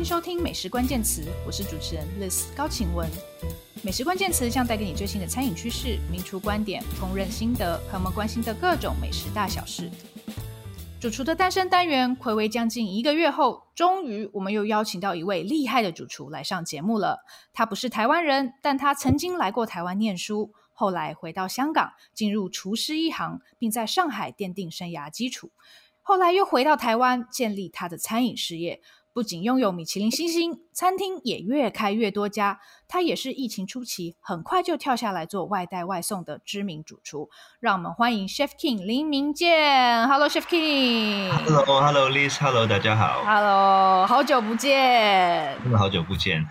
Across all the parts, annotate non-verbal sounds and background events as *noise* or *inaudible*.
欢迎收听《美食关键词》，我是主持人 Liz 高晴雯。美食关键词将带给你最新的餐饮趋势、名厨观点、烹饪心得和我们关心的各种美食大小事。主厨的诞生单元睽违将近一个月后，终于我们又邀请到一位厉害的主厨来上节目了。他不是台湾人，但他曾经来过台湾念书，后来回到香港，进入厨师一行，并在上海奠定生涯基础。后来又回到台湾，建立他的餐饮事业。不仅拥有米其林星星，餐厅也越开越多家。他也是疫情初期很快就跳下来做外带外送的知名主厨。让我们欢迎 Chef King 林明健。Hello，Chef King。Hello，Hello，Liz，Hello，大家好。Hello，好久不见。真的好久不见。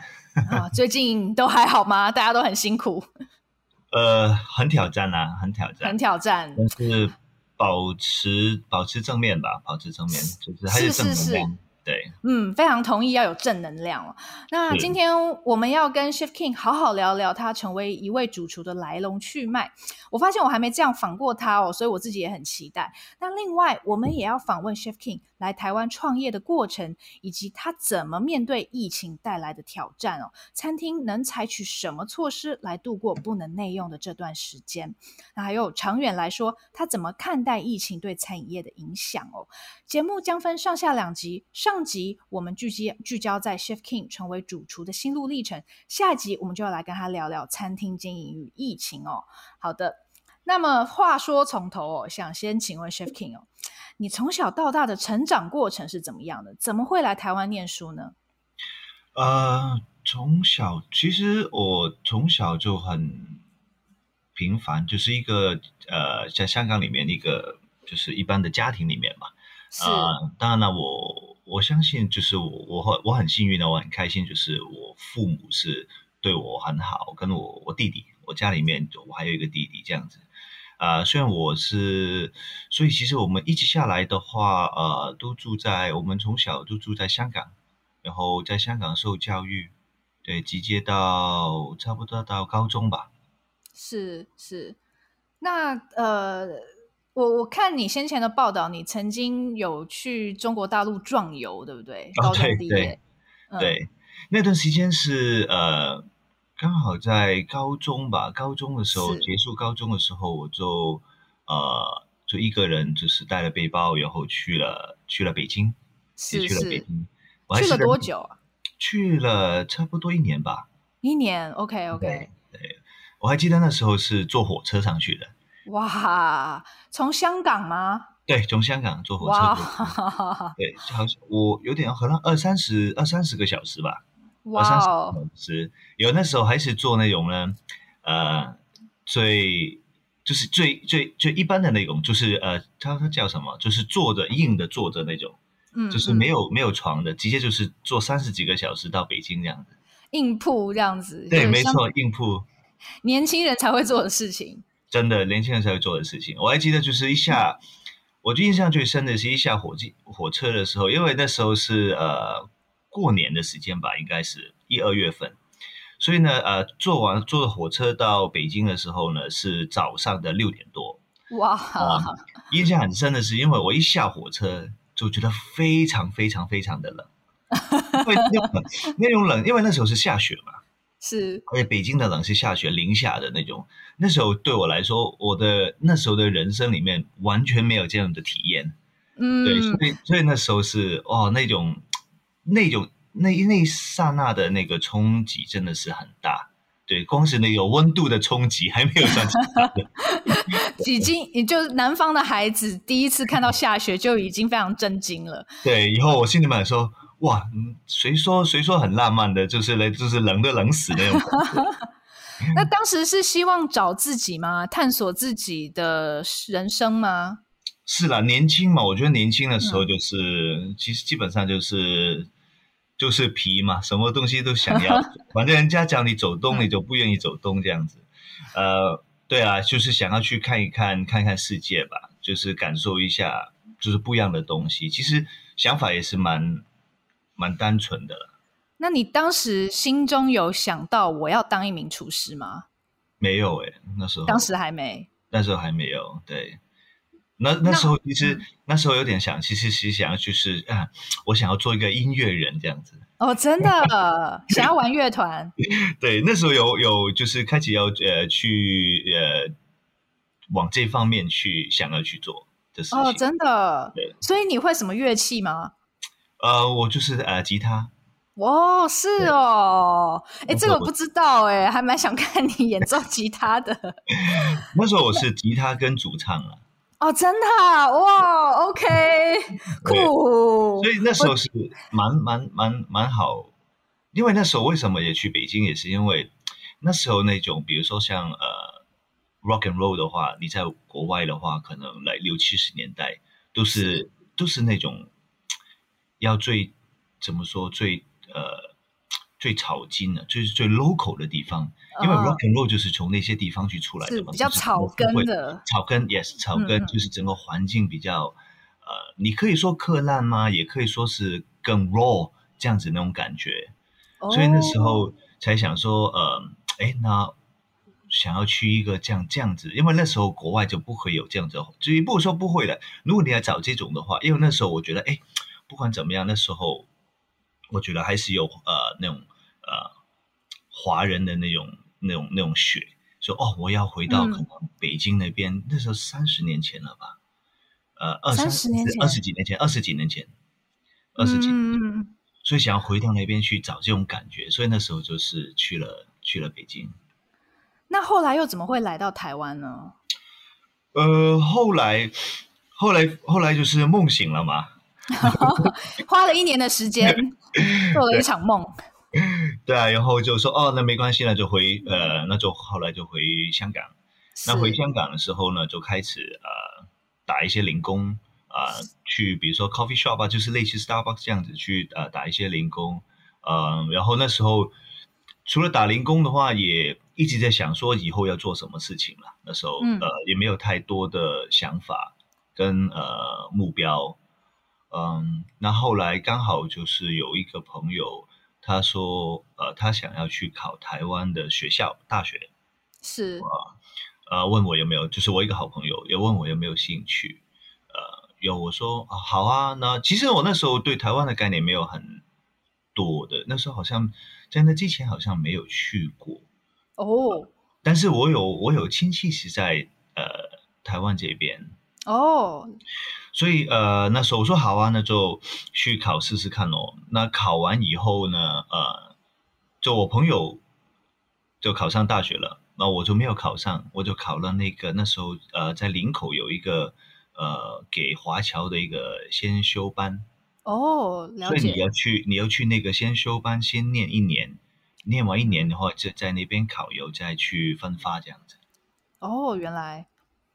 啊，最近都还好吗？大家都很辛苦。*laughs* 呃，很挑战啊，很挑战，很挑战。但是保持保持正面吧，保持正面，就是还是正能量。是是是对，嗯，非常同意要有正能量哦。那今天我们要跟 Chef King 好好聊聊他成为一位主厨的来龙去脉。我发现我还没这样访过他哦，所以我自己也很期待。那另外，我们也要访问 Chef King 来台湾创业的过程，以及他怎么面对疫情带来的挑战哦。餐厅能采取什么措施来度过不能内用的这段时间？那还有长远来说，他怎么看待疫情对餐饮业的影响哦？节目将分上下两集，上。集我们聚焦聚焦在 Chef King 成为主厨的心路历程，下集我们就要来跟他聊聊餐厅经营与疫情哦。好的，那么话说从头哦，想先请问 Chef King 哦，你从小到大的成长过程是怎么样的？怎么会来台湾念书呢？呃，从小其实我从小就很平凡，就是一个呃，在香港里面一个就是一般的家庭里面嘛。是，呃，当然了，我。我相信，就是我，我很我很幸运的，我很开心，就是我父母是对我很好，跟我我弟弟，我家里面我还有一个弟弟这样子，啊、呃，虽然我是，所以其实我们一直下来的话，呃，都住在我们从小都住在香港，然后在香港受教育，对，直接到差不多到高中吧。是是，那呃。我我看你先前的报道，你曾经有去中国大陆壮游，对不对？哦，对对、嗯、对，那段时间是呃，刚好在高中吧，高中的时候结束高中的时候，我就呃，就一个人就是带了背包，然后去了去了北京，是是去了北京，去了多久啊？去了差不多一年吧。一年，OK OK 对。对，我还记得那时候是坐火车上去的。哇，从香港吗？对，从香港坐火车。哇，对，好像我有点可能二三十二三十个小时吧。哇，二三十个小时，有那时候还是做那种呢，呃，最就是最最最一般的那种，就是呃，它它叫什么？就是坐着硬的坐着那种，嗯，就是没有没有床的，直接就是坐三十几个小时到北京这样子。硬铺这样子。对，没错，硬铺。年轻人才会做的事情。真的，年轻人才会做的事情。我还记得，就是一下，我印象最深的是一下火机火车的时候，因为那时候是呃过年的时间吧，应该是一二月份，所以呢，呃，坐完坐火车到北京的时候呢，是早上的六点多。哇、呃！印象很深的是，因为我一下火车就觉得非常非常非常的冷，因为那种那种冷，因为那时候是下雪嘛。是，而且北京的冷是下雪零下的那种，那时候对我来说，我的那时候的人生里面完全没有这样的体验。嗯，对，所以所以那时候是哦，那种那种那那一刹那的那个冲击真的是很大。对，光是那有温度的冲击还没有算大的。已经，也就是南方的孩子第一次看到下雪就已经非常震惊了。对，以后我心里面说。哇，嗯，谁说谁说很浪漫的？就是嘞，就是冷的冷死那种。*laughs* 那当时是希望找自己吗？探索自己的人生吗？是啦，年轻嘛，我觉得年轻的时候就是，嗯、其实基本上就是就是皮嘛，什么东西都想要。*laughs* 反正人家叫你走东，你就不愿意走东这样子。呃，对啊，就是想要去看一看，看看世界吧，就是感受一下，就是不一样的东西。其实想法也是蛮。蛮单纯的了。那你当时心中有想到我要当一名厨师吗？没有诶、欸，那时候。当时还没。那时候还没有，对。那那时候其实那，、嗯、那时候有点想，其实是想要就是啊，我想要做一个音乐人这样子。哦，真的想要玩乐团？*laughs* 对，那时候有有就是开始要呃去呃往这方面去想要去做的事情。哦，真的。对，所以你会什么乐器吗？呃，我就是呃吉他。哦，是哦，哎，这个我不知道哎，还蛮想看你 *laughs* 演奏吉他的。*laughs* 那时候我是吉他跟主唱啊。哦，真的哇，OK，*laughs* 酷。所以那时候是蛮蛮蛮蛮好，因为那时候为什么也去北京，也是因为那时候那种，比如说像呃 rock and roll 的话，你在国外的话，可能来六七十年代都是，是都是那种要最怎么说最。呃，最草根的，就是最 local 的地方，因为 rock and roll 就是从那些地方去出来的嘛，比较草根的。草根，yes，草根就是整个环境比较，嗯、呃，你可以说克烂吗？也可以说是更 raw 这样子那种感觉。哦、所以那时候才想说，呃，哎，那想要去一个这样这样子，因为那时候国外就不会有这样子，至于不说不会的，如果你要找这种的话，因为那时候我觉得，哎，不管怎么样，那时候。我觉得还是有呃那种呃华人的那种那种那种血，说哦，我要回到可能北京那边，嗯、那时候三十年前了吧，呃二三十年前，二十几年前，二十几年前，二十几年前，嗯、所以想要回到那边去找这种感觉，所以那时候就是去了去了北京。那后来又怎么会来到台湾呢？呃，后来后来后来就是梦醒了嘛。*laughs* 花了一年的时间 *laughs* 做了一场梦。对，*laughs* 对啊，然后就说哦，那没关系那，就回呃，那就后来就回香港。那回香港的时候呢，就开始呃打一些零工啊、呃，去比如说 coffee shop 啊，就是类似 Starbucks 这样子去呃打一些零工。嗯、呃，然后那时候除了打零工的话，也一直在想说以后要做什么事情了。那时候、嗯、呃也没有太多的想法跟呃目标。嗯，那后来刚好就是有一个朋友，他说，呃，他想要去考台湾的学校大学，是。啊，呃，问我有没有，就是我一个好朋友，也问我有没有兴趣，呃，有我说啊，好啊，那其实我那时候对台湾的概念没有很多的，那时候好像在那之前好像没有去过。哦，但是我有我有亲戚是在呃台湾这边。哦。所以呃，那时候我说好啊，那就去考试试看哦。那考完以后呢，呃，就我朋友就考上大学了，那我就没有考上，我就考了那个那时候呃，在林口有一个呃给华侨的一个先修班。哦，了解。所以你要去，你要去那个先修班，先念一年，念完一年的话，就在那边考，有再去分发这样子。哦，原来。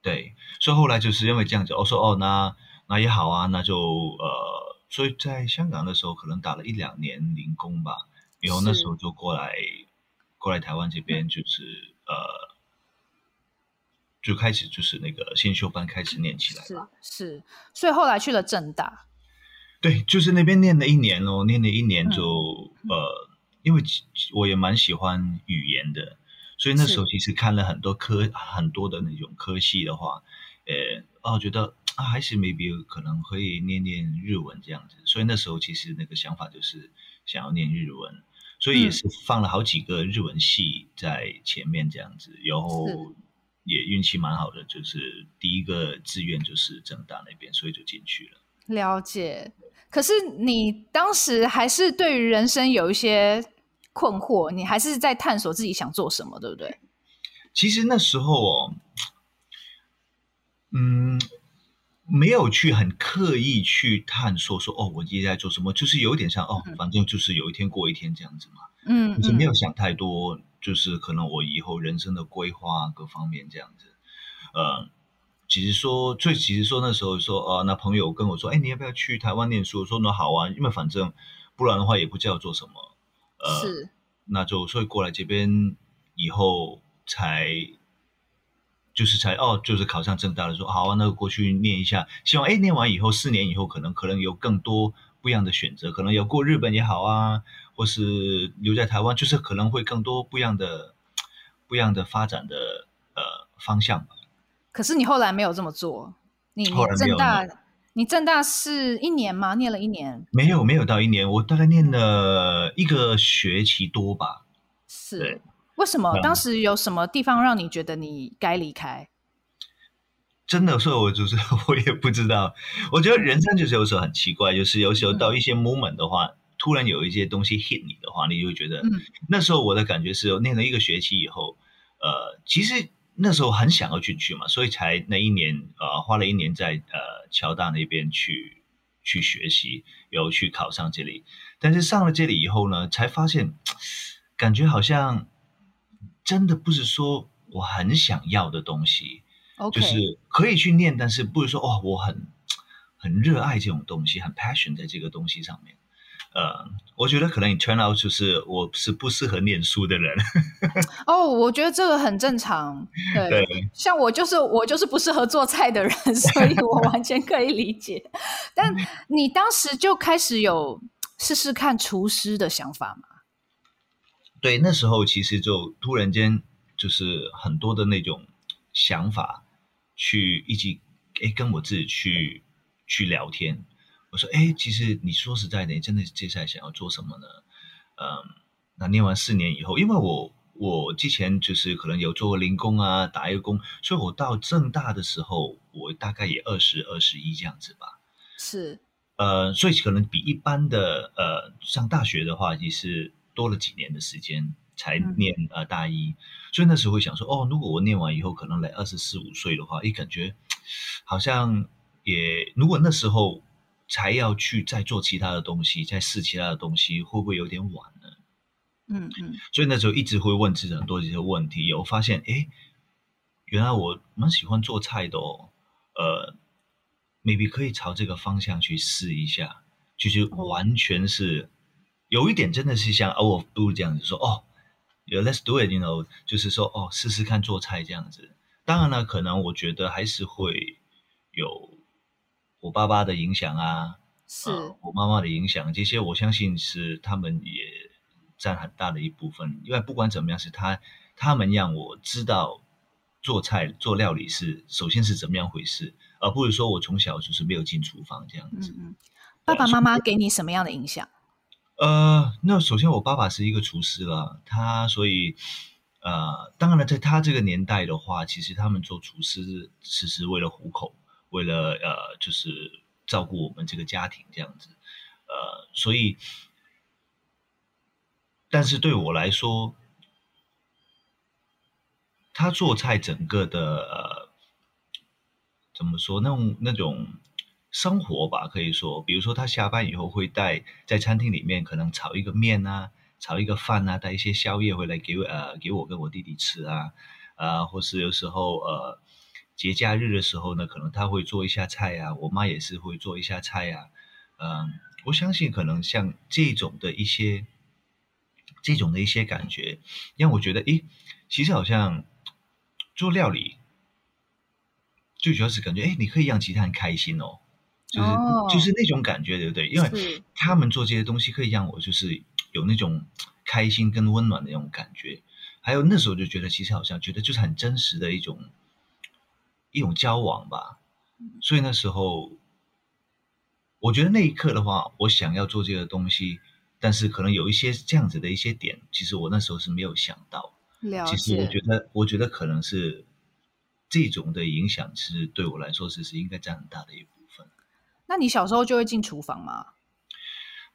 对，所以后来就是因为这样子，我说哦，那那也好啊，那就呃，所以在香港的时候可能打了一两年零工吧，然后那时候就过来过来台湾这边，就是呃，就开始就是那个先修班开始念起来了。是是，所以后来去了政大。对，就是那边念了一年哦，念了一年就、嗯、呃，因为我也蛮喜欢语言的。所以那时候其实看了很多科很多的那种科系的话，呃，哦，觉得啊，还是 maybe 可能可以念念日文这样子。所以那时候其实那个想法就是想要念日文，所以也是放了好几个日文系在前面这样子。嗯、然后也运气蛮好的，就是第一个志愿就是政大那边，所以就进去了。了解。可是你当时还是对于人生有一些。困惑，你还是在探索自己想做什么，对不对？其实那时候哦，嗯，没有去很刻意去探索说，说哦，我现在在做什么，就是有点像哦，反正就是有一天过一天这样子嘛。嗯，就是没有想太多，就是可能我以后人生的规划各方面这样子。呃，其实说最，其实说那时候说，呃，那朋友跟我说，哎，你要不要去台湾念书？我说那好啊，因为反正不然的话也不知道做什么。呃，是，那就所以过来这边以后才，就是才哦，就是考上正大的时候，好啊，那个过去念一下，希望哎念完以后四年以后可能可能有更多不一样的选择，可能有过日本也好啊，或是留在台湾，就是可能会更多不一样的不一样的发展的呃方向吧。可是你后来没有这么做。你你政大，你正大是一年吗？念了一年？没有，没有到一年，我大概念了一个学期多吧。是，为什么？嗯，当时有什么地方让你觉得你该离开？真的，所以我就是 *laughs* 我也不知道。我觉得人生就是有时候很奇怪，就是有时候到一些 moment 的话，嗯、突然有一些东西 hit 你的话，你就会觉得，嗯、那时候我的感觉是，念了一个学期以后，呃，其实那时候很想要进去嘛，所以才那一年，呃，花了一年在呃侨大那边去去学习，有去考上这里。但是上了这里以后呢，才发现，感觉好像真的不是说我很想要的东西。Okay. 就是可以去念，但是不是说哦，我很很热爱这种东西，很 passion 在这个东西上面。呃，我觉得可能你 turn out 就是我是不适合念书的人。*laughs* 哦，oh, 我觉得这个很正常。对，对像我就是我就是不适合做菜的人，*laughs* 所以我完全可以理解。但你当时就开始有试试看厨师的想法吗？对，那时候其实就突然间就是很多的那种想法。去一起诶跟我自己去去聊天，我说哎其实你说实在的，你真的接下来想要做什么呢？嗯，那念完四年以后，因为我我之前就是可能有做过零工啊，打一个工，所以我到正大的时候，我大概也二十二十一这样子吧。是，呃，所以可能比一般的呃上大学的话，也是多了几年的时间。才念呃大一，嗯、所以那时候会想说，哦，如果我念完以后可能来二十四五岁的话，诶，感觉好像也如果那时候才要去再做其他的东西，再试其他的东西，会不会有点晚呢？嗯嗯。所以那时候一直会问自己很多这些问题，有发现，哎，原来我蛮喜欢做菜的哦，呃，maybe 可以朝这个方向去试一下，就是完全是、哦、有一点真的是像 out of blue 这样子说，哦。有 Let's do it，you know，就是说哦，试试看做菜这样子。当然了，可能我觉得还是会有我爸爸的影响啊，是、呃、我妈妈的影响，这些我相信是他们也占很大的一部分。因为不管怎么样，是他他们让我知道做菜做料理是首先是怎么样回事，而不是说我从小就是没有进厨房这样子。嗯嗯，爸爸妈妈给你什么样的影响？呃，那首先我爸爸是一个厨师了，他所以呃，当然了，在他这个年代的话，其实他们做厨师只是为了糊口，为了呃，就是照顾我们这个家庭这样子，呃，所以，但是对我来说，他做菜整个的呃，怎么说那种那种。生活吧，可以说，比如说他下班以后会带在餐厅里面，可能炒一个面啊，炒一个饭啊，带一些宵夜回来给我呃给我跟我弟弟吃啊，啊、或是有时候呃节假日的时候呢，可能他会做一下菜啊，我妈也是会做一下菜啊，嗯、呃，我相信可能像这种的一些这种的一些感觉，让我觉得，诶，其实好像做料理最主要是感觉，诶，你可以让其他人开心哦。就是、oh, 就是那种感觉，对不对？因为他们做这些东西可以让我就是有那种开心跟温暖的那种感觉。还有那时候就觉得，其实好像觉得就是很真实的一种一种交往吧。所以那时候，我觉得那一刻的话，我想要做这个东西，但是可能有一些这样子的一些点，其实我那时候是没有想到。其实我觉得，我觉得可能是这种的影响，其实对我来说是是应该占很大的一部分。那你小时候就会进厨房吗？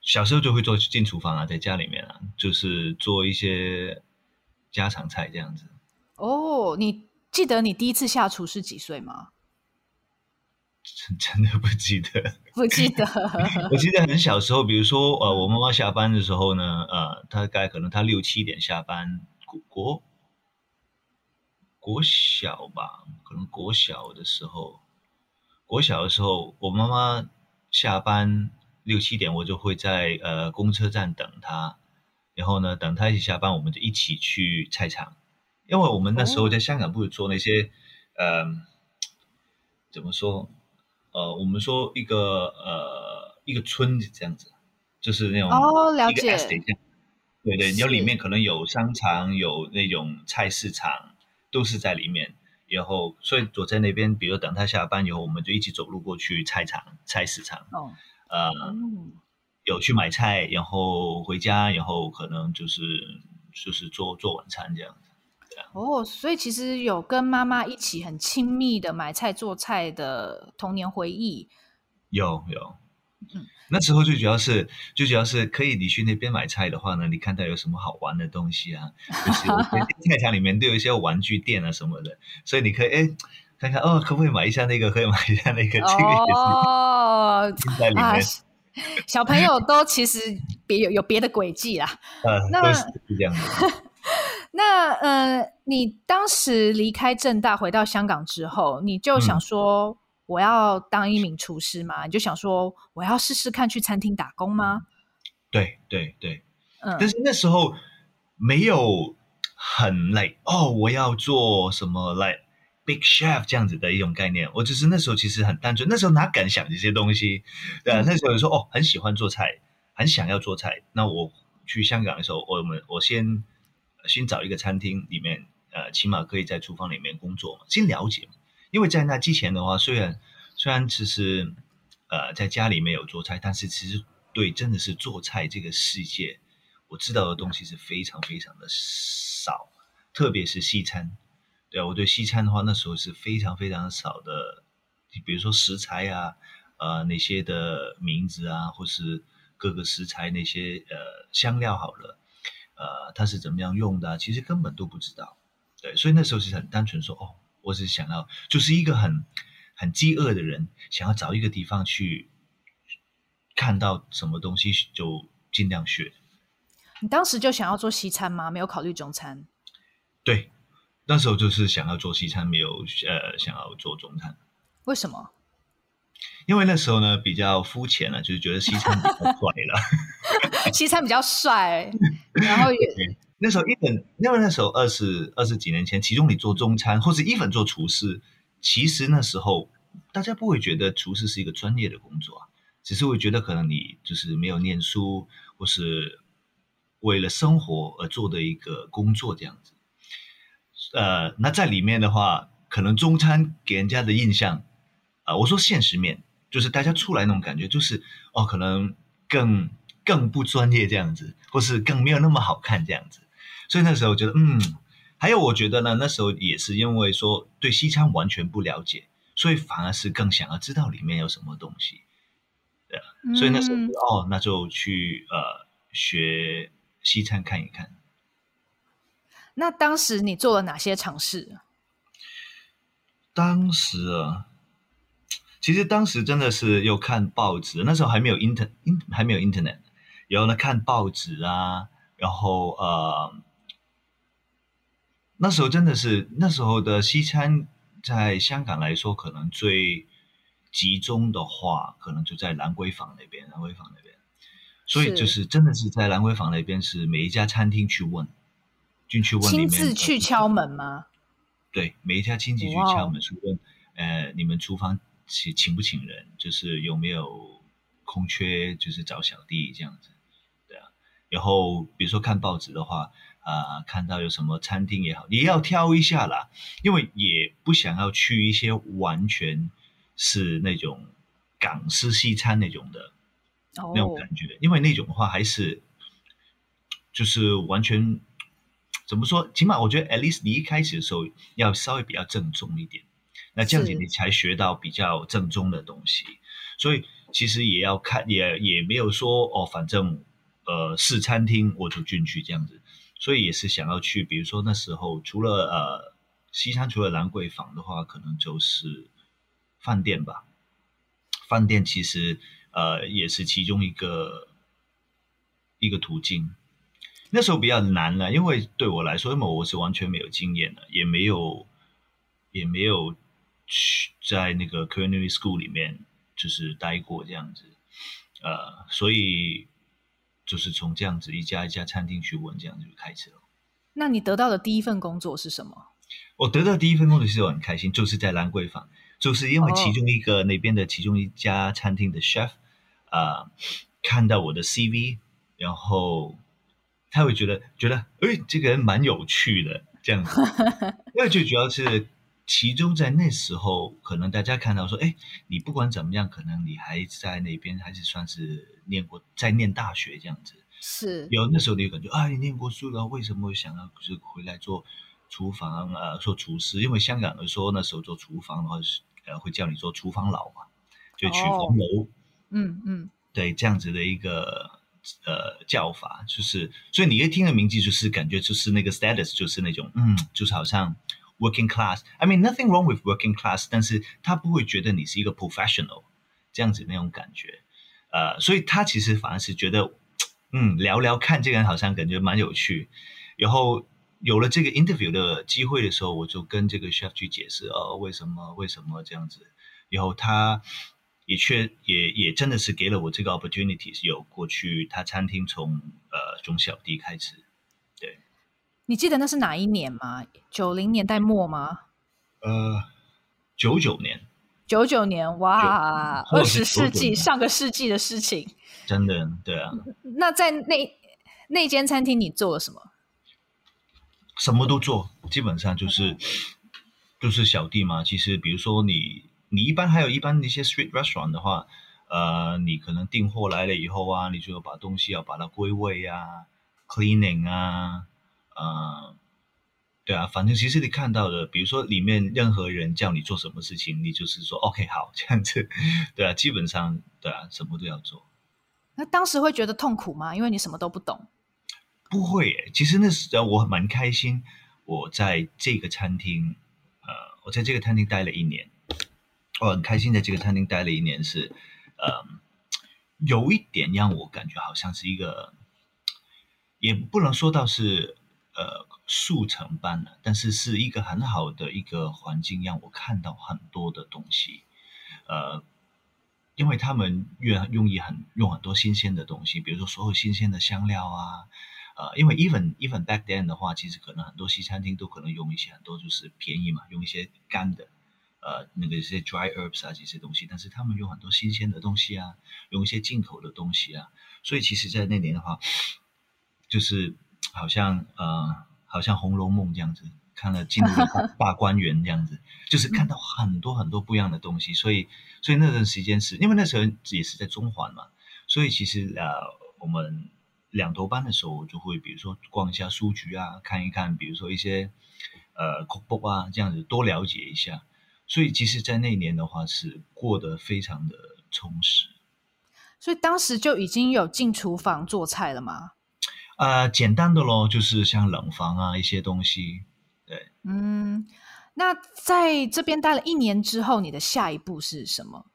小时候就会做进厨房啊，在家里面啊，就是做一些家常菜这样子。哦，你记得你第一次下厨是几岁吗？真 *laughs* 真的不记得，不记得。*laughs* 我记得很小时候，比如说呃，我妈妈下班的时候呢，呃，大概可能她六七点下班，国国国小吧，可能国小的时候。国小的时候，我妈妈下班六七点，我就会在呃公车站等她，然后呢，等她一起下班，我们就一起去菜场，因为我们那时候在香港不是做那些，呃，怎么说？呃，我们说一个呃一个村子这样子，就是那种哦，了解，对对，然后里面可能有商场，有那种菜市场，都是在里面。然后所以躲在那边，比如等他下班以后，我们就一起走路过去菜场、菜市场。哦，呃，嗯、有去买菜，然后回家，然后可能就是就是做做晚餐这样子。哦，所以其实有跟妈妈一起很亲密的买菜做菜的童年回忆。有有，嗯。那时候最主要是，最主要是可以你去那边买菜的话呢，你看到有什么好玩的东西啊？就是 *laughs* 菜场里面都有一些玩具店啊什么的，所以你可以哎看看哦，可不可以买一下那个？可以买一下那个？这个哦，*laughs* 在里面、啊，小朋友都其实别有有别的轨迹啦。呃，那是这样的。那呃，你当时离开正大回到香港之后，你就想说。嗯我要当一名厨师嘛？你就想说我要试试看去餐厅打工吗？对对对，嗯，但是那时候没有很累哦，我要做什么来、like、big chef 这样子的一种概念。我只是那时候其实很单纯，那时候哪敢想这些东西？对啊，嗯、那时候说哦，很喜欢做菜，很想要做菜。那我去香港的时候，我们我先先找一个餐厅里面，呃，起码可以在厨房里面工作嘛，先了解嘛。因为在那之前的话，虽然虽然其实呃在家里没有做菜，但是其实对真的是做菜这个世界，我知道的东西是非常非常的少，特别是西餐。对啊，我对西餐的话，那时候是非常非常少的，比如说食材啊，呃那些的名字啊，或是各个食材那些呃香料好了，呃它是怎么样用的啊，其实根本都不知道。对，所以那时候是很单纯说哦。我是想要，就是一个很很饥饿的人，想要找一个地方去看到什么东西就尽量学。你当时就想要做西餐吗？没有考虑中餐？对，那时候就是想要做西餐，没有呃想要做中餐。为什么？因为那时候呢比较肤浅了，就是觉得西餐比较 *laughs* 帅了。*laughs* 西餐比较帅，然后也。那时候一本，因为那时候二十二十几年前，其中你做中餐或者一本做厨师，其实那时候大家不会觉得厨师是一个专业的工作啊，只是会觉得可能你就是没有念书，或是为了生活而做的一个工作这样子。呃，那在里面的话，可能中餐给人家的印象，啊、呃，我说现实面，就是大家出来那种感觉，就是哦，可能更更不专业这样子，或是更没有那么好看这样子。所以那时候我觉得，嗯，还有我觉得呢，那时候也是因为说对西餐完全不了解，所以反而是更想要知道里面有什么东西，对，所以那时候、嗯、哦，那就去呃学西餐看一看。那当时你做了哪些尝试？当时啊，其实当时真的是有看报纸，那时候还没有 inter，还没有 internet，然后呢看报纸啊，然后呃。那时候真的是那时候的西餐，在香港来说，可能最集中的话，可能就在兰桂坊那边。兰桂坊那边，所以就是真的是在兰桂坊那边，是每一家餐厅去问，进去问，亲自去敲门吗？对，每一家亲戚去敲门，去问，呃，你们厨房请请不请人？就是有没有空缺？就是找小弟这样子。然后比如说看报纸的话。啊，看到有什么餐厅也好，也要挑一下啦，因为也不想要去一些完全是那种港式西餐那种的、oh. 那种感觉，因为那种的话还是就是完全怎么说？起码我觉得，at least 你一开始的时候要稍微比较正宗一点，那这样子你才学到比较正宗的东西。所以其实也要看，也也没有说哦，反正呃是餐厅我就进去这样子。所以也是想要去，比如说那时候除了呃西餐，除了兰桂坊的话，可能就是饭店吧。饭店其实呃也是其中一个一个途径。那时候比较难了，因为对我来说，因为我是完全没有经验的，也没有也没有去在那个 culinary school 里面就是待过这样子，呃，所以。就是从这样子一家一家餐厅去问，这样子就开始了。那你得到的第一份工作是什么？我得到第一份工作其实我很开心，就是在兰桂坊，就是因为其中一个、oh. 那边的其中一家餐厅的 chef 啊、呃，看到我的 CV，然后他会觉得觉得，哎，这个人蛮有趣的这样子。*laughs* 因为最主要是其中在那时候，可能大家看到说，哎，你不管怎么样，可能你还在那边，还是算是念过，在念大学这样子。是。有那时候你就感觉啊，你念过书了，为什么会想要就是回来做厨房啊，做厨师？因为香港人说那时候做厨房的话是呃会叫你做厨房佬嘛，就曲房楼。嗯嗯。对，这样子的一个呃叫法，就是所以你一听的名字就是感觉就是那个 status 就是那种嗯，就是好像。Working class, I mean nothing wrong with working class，但是他不会觉得你是一个 professional 这样子那种感觉，呃，所以他其实反而是觉得，嗯，聊聊看这个人好像感觉蛮有趣，然后有了这个 interview 的机会的时候，我就跟这个 chef 去解释，哦，为什么为什么这样子，然后他也确也也真的是给了我这个 opportunities，有过去他餐厅从呃从小弟开始。你记得那是哪一年吗？九零年代末吗？呃，九九年。九九年，哇，二十世纪，上个世纪的事情。真的，对啊。那在那那间餐厅，你做了什么？什么都做，基本上就是就是小弟嘛。其实，比如说你你一般还有一般一些 street restaurant 的话，呃，你可能订货来了以后啊，你就要把东西要把它归位啊，cleaning 啊。啊，uh, 对啊，反正其实你看到的，比如说里面任何人叫你做什么事情，你就是说 OK 好这样子，*laughs* 对啊，基本上对啊，什么都要做。那当时会觉得痛苦吗？因为你什么都不懂。不会耶，其实那时候我蛮开心。我在这个餐厅，呃，我在这个餐厅待了一年，我很开心在这个餐厅待了一年是，呃，有一点让我感觉好像是一个，也不能说到是。呃，速成班的，但是是一个很好的一个环境，让我看到很多的东西。呃，因为他们愿用意很用很多新鲜的东西，比如说所有新鲜的香料啊，呃，因为 even even back then 的话，其实可能很多西餐厅都可能用一些很多就是便宜嘛，用一些干的，呃，那个一些 dry herbs 啊这些东西，但是他们用很多新鲜的东西啊，用一些进口的东西啊，所以其实，在那年的话，就是。好像呃，好像《红楼梦》这样子，看了进入了大观园这样子，*laughs* 就是看到很多很多不一样的东西。所以，所以那段时间是因为那时候也是在中环嘛，所以其实呃，我们两头班的时候，我就会比如说逛一下书局啊，看一看，比如说一些呃恐怖啊这样子，多了解一下。所以，其实，在那一年的话，是过得非常的充实。所以当时就已经有进厨房做菜了吗？呃，简单的咯，就是像冷房啊一些东西，对。嗯，那在这边待了一年之后，你的下一步是什么？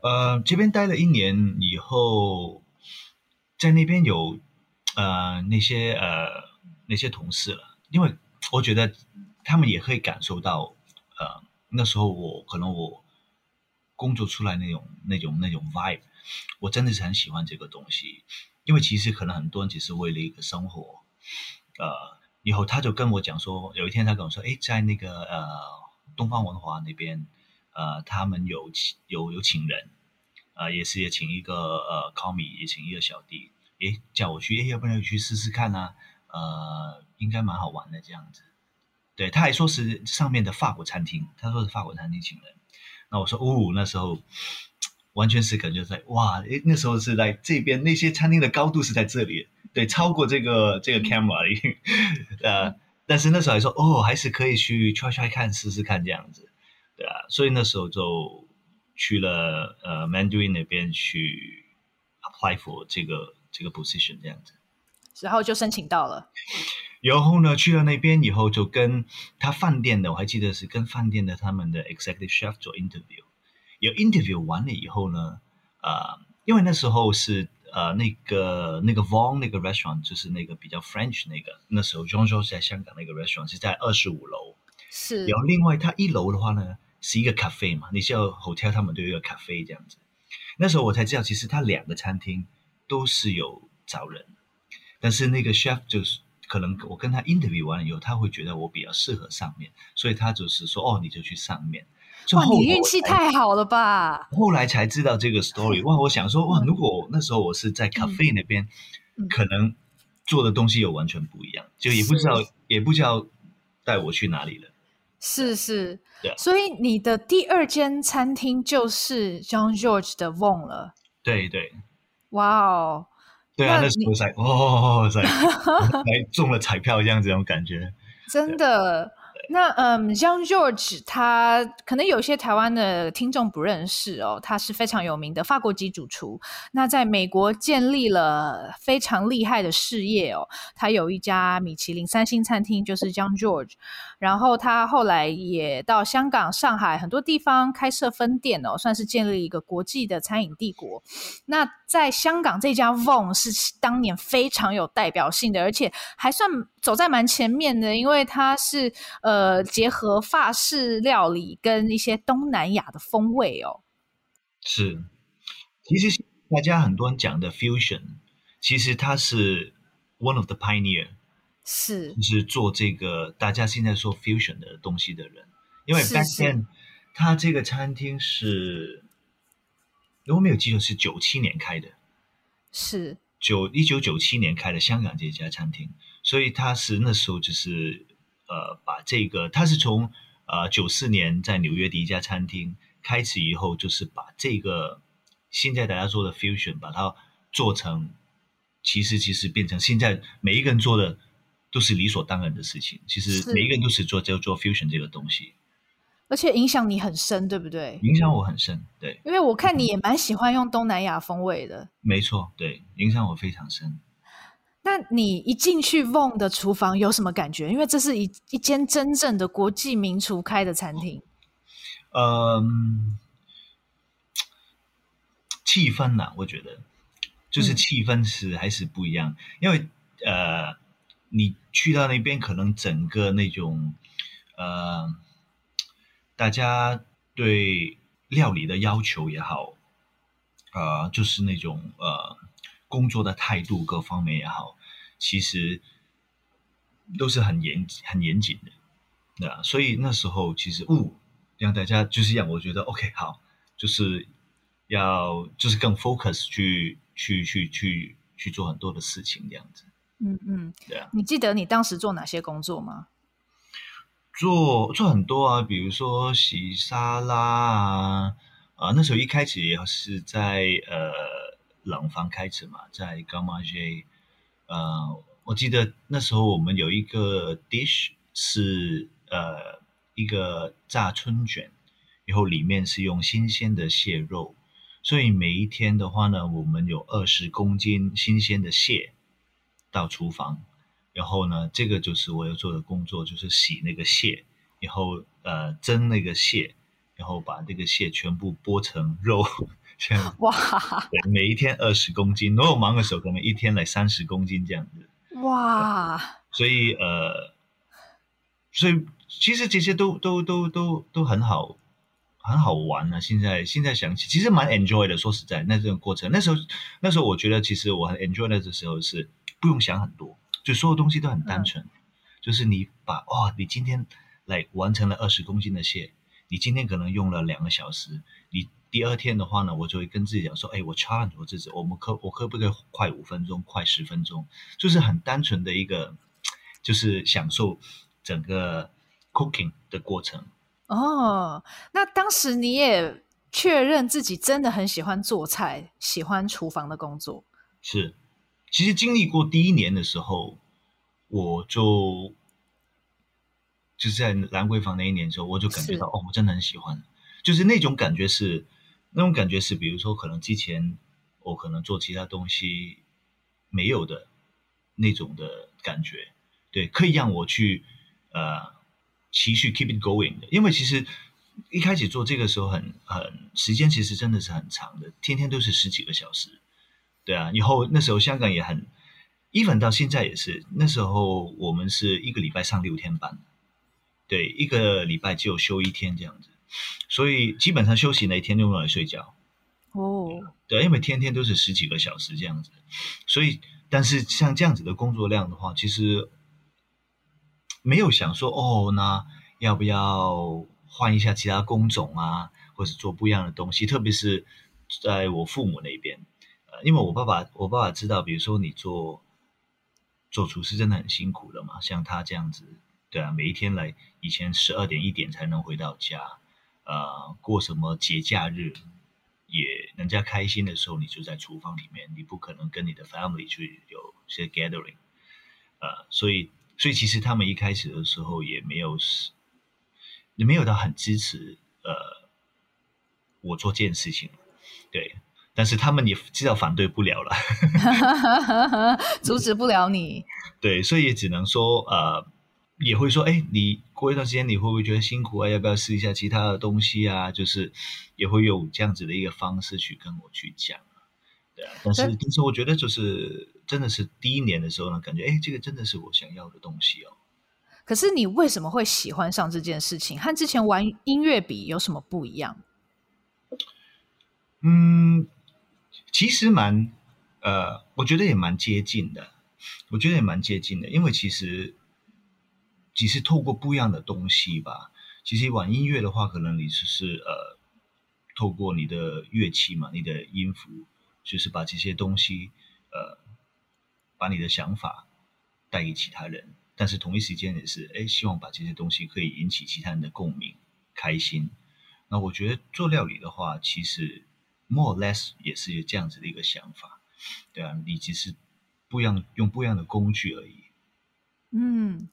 呃，这边待了一年以后，在那边有呃那些呃那些同事了，因为我觉得他们也可以感受到，呃，那时候我可能我工作出来那种那种那种 vibe，我真的是很喜欢这个东西。因为其实可能很多人只是为了一个生活，呃，以后他就跟我讲说，有一天他跟我说，哎，在那个呃东方文华那边，呃，他们有请有有请人，呃，也是也请一个呃 call me 也请一个小弟，哎，叫我去，哎，要不然去试试看呢？呃，应该蛮好玩的这样子。对，他还说是上面的法国餐厅，他说是法国餐厅请人，那我说哦，那时候。完全是感觉在哇，诶，那时候是在这边，那些餐厅的高度是在这里，对，超过这个这个 camera，*laughs* 呃，但是那时候还说哦，还是可以去 try try 看，试试看这样子，对啊，所以那时候就去了呃 Mandarin 那边去 apply for 这个这个 position 这样子，然后就申请到了，然后呢，去了那边以后就跟他饭店的，我还记得是跟饭店的他们的 executive chef 做 interview。有 interview 完了以后呢，呃，因为那时候是呃那个那个 Vong 那个 restaurant 就是那个比较 French 那个，那时候 Jean Georges 在香港那个 restaurant 是在二十五楼，是。然后另外它一楼的话呢是一个 cafe 嘛，你知道 hotel 他们都有一个 cafe 这样子。那时候我才知道，其实他两个餐厅都是有找人，但是那个 chef 就是可能我跟他 interview 完了以后，他会觉得我比较适合上面，所以他就是说哦，你就去上面。哇，你运气太好了吧！后来才知道这个 story。哇，我想说，哇，如果那时候我是在 cafe 那边，嗯、可能做的东西有完全不一样，就也不知道，也不知道带我去哪里了。是是，对，所以你的第二间餐厅就是 John Georges 的 Vong 了。对对，哇哦，对啊，那时候才哦，才才中了彩票这样子，这种感觉，真的。那嗯，Jean George 他可能有些台湾的听众不认识哦，他是非常有名的法国籍主厨。那在美国建立了非常厉害的事业哦，他有一家米其林三星餐厅，就是 Jean George。然后他后来也到香港、上海很多地方开设分店哦，算是建立一个国际的餐饮帝国。那在香港这家 Vong 是当年非常有代表性的，而且还算走在蛮前面的，因为它是呃结合法式料理跟一些东南亚的风味哦。是，其实大家很多人讲的 fusion，其实它是 one of the pioneer。是，就是做这个大家现在说 fusion 的东西的人，因为 back then 他这个餐厅是，如果没有记错是九七年开的，是。九一九九七年开的香港这家餐厅，所以他是那时候就是呃把这个他是从呃九四年在纽约的一家餐厅开始以后，就是把这个现在大家做的 fusion 把它做成，其实其实变成现在每一个人做的。都是理所当然的事情。其实每一个人都是做叫做 fusion 这个东西，而且影响你很深，对不对？影响我很深，对。因为我看你也蛮喜欢用东南亚风味的。没错，对，影响我非常深。那你一进去 Vong 的厨房有什么感觉？因为这是一一间真正的国际名厨开的餐厅。嗯，气氛呢、啊？我觉得就是气氛是还是不一样，嗯、因为呃。你去到那边，可能整个那种，呃，大家对料理的要求也好，呃，就是那种呃工作的态度各方面也好，其实都是很严很严谨的，对啊，所以那时候其实，哦，让大家就是让我觉得 OK 好，就是要就是更 focus 去去去去去做很多的事情这样子。嗯嗯，对啊。你记得你当时做哪些工作吗？做做很多啊，比如说洗沙拉啊，啊，那时候一开始也是在呃冷房开始嘛，在 Marché，呃，我记得那时候我们有一个 dish 是呃一个炸春卷，然后里面是用新鲜的蟹肉，所以每一天的话呢，我们有二十公斤新鲜的蟹。到厨房，然后呢，这个就是我要做的工作，就是洗那个蟹，然后呃蒸那个蟹，然后把这个蟹全部剥成肉，这样哇，对，每一天二十公斤，如果忙的时候可能一天来三十公斤这样子，哇，所以呃，所以其实这些都都都都都很好，很好玩呢、啊。现在现在想起，其实蛮 enjoy 的。说实在，那这个过程，那时候那时候我觉得，其实我很 enjoy 的时候是。不用想很多，就所有东西都很单纯，嗯、就是你把哦，你今天来完成了二十公斤的蟹，你今天可能用了两个小时，你第二天的话呢，我就会跟自己讲说，哎，我 challenge 我自己，我们可我可不可以快五分钟，快十分钟，就是很单纯的一个，就是享受整个 cooking 的过程。哦，那当时你也确认自己真的很喜欢做菜，喜欢厨房的工作，是。其实经历过第一年的时候，我就就是在兰桂坊那一年的时候，我就感觉到哦，我真的很喜欢，就是那种感觉是那种感觉是，比如说可能之前我可能做其他东西没有的那种的感觉，对，可以让我去呃持续 keep it going 的，因为其实一开始做这个时候很很时间其实真的是很长的，天天都是十几个小时。对啊，以后那时候香港也很，even 到现在也是。那时候我们是一个礼拜上六天班，对，一个礼拜只有休一天这样子，所以基本上休息那一天就用来睡觉。哦，对，因为天天都是十几个小时这样子，所以但是像这样子的工作量的话，其实没有想说哦，那要不要换一下其他工种啊，或者做不一样的东西，特别是在我父母那边。因为我爸爸，我爸爸知道，比如说你做做厨师真的很辛苦的嘛，像他这样子，对啊，每一天来，以前十二点一点才能回到家，呃，过什么节假日，也人家开心的时候，你就在厨房里面，你不可能跟你的 family 去有些 gathering，呃，所以，所以其实他们一开始的时候也没有是，也没有到很支持，呃，我做这件事情，对，但是他们也知道反对不了了，*laughs* 阻止不了你，对，所以也只能说，呃。也会说，哎，你过一段时间你会不会觉得辛苦啊？要不要试一下其他的东西啊？就是也会有这样子的一个方式去跟我去讲，对啊。*laughs* 但是但是我觉得就是真的是第一年的时候呢，感觉哎，这个真的是我想要的东西哦。可是你为什么会喜欢上这件事情？和之前玩音乐比有什么不一样？嗯，其实蛮呃，我觉得也蛮接近的。我觉得也蛮接近的，因为其实。其实透过不一样的东西吧，其实玩音乐的话，可能你只是呃，透过你的乐器嘛，你的音符，就是把这些东西呃，把你的想法带给其他人。但是同一时间也是，哎，希望把这些东西可以引起其他人的共鸣、开心。那我觉得做料理的话，其实 more or less 也是有这样子的一个想法，对啊，你只是不一样用不一样的工具而已。嗯。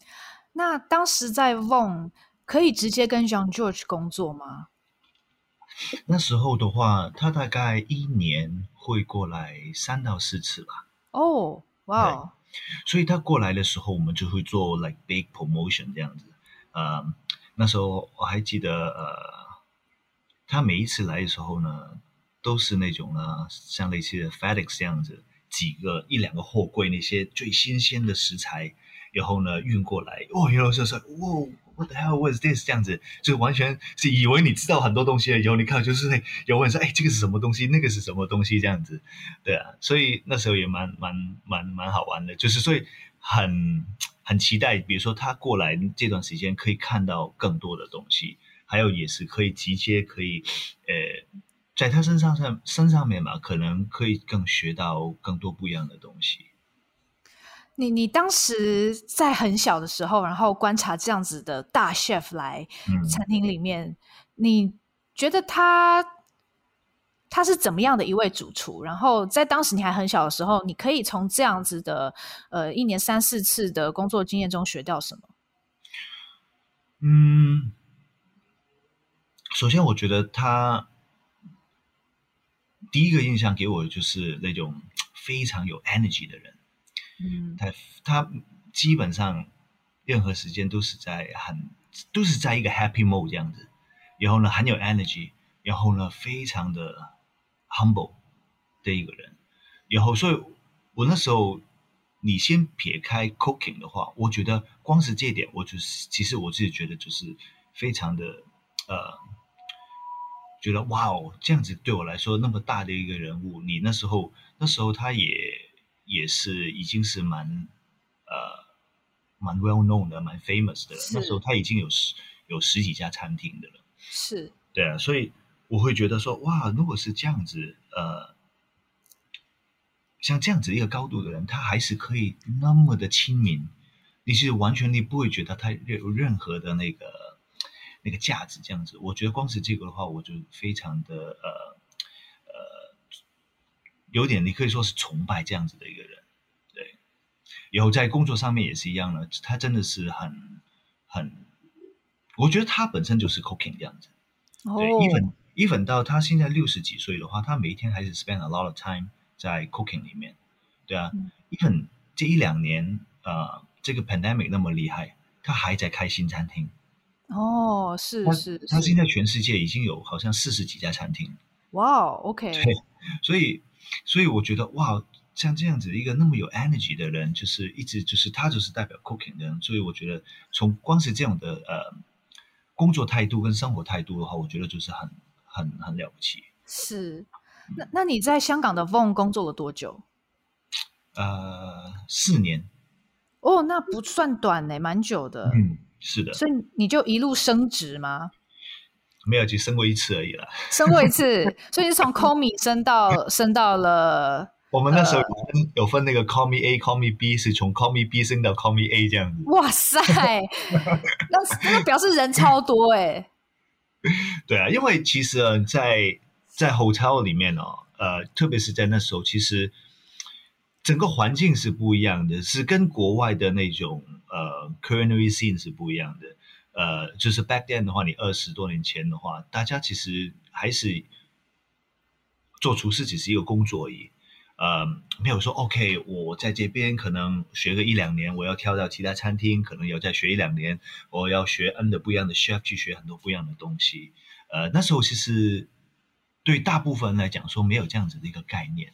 那当时在 Vong 可以直接跟 Jean-Georges 工作吗？那时候的话，他大概一年会过来三到四次吧。哦，哇！所以他过来的时候，我们就会做 like big promotion 这样子。呃，那时候我还记得，呃，他每一次来的时候呢，都是那种呢，像类似 FedEx 这样子，几个一两个货柜那些最新鲜的食材。然后呢，运过来哦，然后就说，哇，What the hell was this？这样子，就完全是以为你知道很多东西了。然后你看，就是有问说，哎，这个是什么东西？那个是什么东西？这样子，对啊。所以那时候也蛮蛮蛮蛮好玩的，就是所以很很期待，比如说他过来这段时间可以看到更多的东西，还有也是可以直接可以，呃，在他身上上身上面嘛，可能可以更学到更多不一样的东西。你你当时在很小的时候，然后观察这样子的大 chef 来餐厅里面，嗯、你觉得他他是怎么样的一位主厨？然后在当时你还很小的时候，你可以从这样子的呃一年三四次的工作经验中学到什么？嗯，首先我觉得他第一个印象给我的就是那种非常有 energy 的人。嗯，他他基本上任何时间都是在很都是在一个 happy mode 这样子，然后呢很有 energy，然后呢非常的 humble 的一个人，然后所以我那时候你先撇开 cooking 的话，我觉得光是这一点，我就是其实我自己觉得就是非常的呃，觉得哇哦这样子对我来说那么大的一个人物，你那时候那时候他也。也是已经是蛮呃蛮 well known 的，蛮 famous 的了。那时候他已经有十有十几家餐厅的了。是，对啊，所以我会觉得说，哇，如果是这样子，呃，像这样子一个高度的人，他还是可以那么的亲民，你是完全你不会觉得他有任何的那个那个价值。这样子，我觉得光是这个的话，我就非常的呃呃。有点，你可以说是崇拜这样子的一个人，对。以后在工作上面也是一样的，他真的是很很，我觉得他本身就是 cooking 这样子。哦。对，even even 到他现在六十几岁的话，他每一天还是 spend a lot of time 在 cooking 里面。对啊。嗯。even 这一两年，呃，这个 pandemic 那么厉害，他还在开新餐厅。哦，是是。他现在全世界已经有好像四十几家餐厅。哇，OK。对，所以。所以我觉得哇，像这样子一个那么有 energy 的人，就是一直就是他就是代表 cooking 的人。所以我觉得从光是这样的呃工作态度跟生活态度的话，我觉得就是很很很了不起。是，那那你在香港的 Vong 工作了多久？呃，四年。哦，那不算短呢，蛮久的。嗯，是的。所以你就一路升职吗？没有，就升过一次而已了。*laughs* 升过一次，所以是从 call me 升到升到了 *laughs* 我们那时候有分、呃、有分那个 call me A，call me B，是从 call me B 升到 call me A 这样子。哇塞，那那表示人超多哎、欸。对啊，因为其实啊，在在 hotel 里面哦，呃，特别是在那时候，其实整个环境是不一样的，是跟国外的那种呃 culinary scene 是不一样的。呃，就是 back then 的话，你二十多年前的话，大家其实还是做厨师只是一个工作而已。呃，没有说 OK，我在这边可能学个一两年，我要跳到其他餐厅，可能要再学一两年，我要学 N 的不一样的 chef 去学很多不一样的东西。呃，那时候其实对大部分人来讲说没有这样子的一个概念，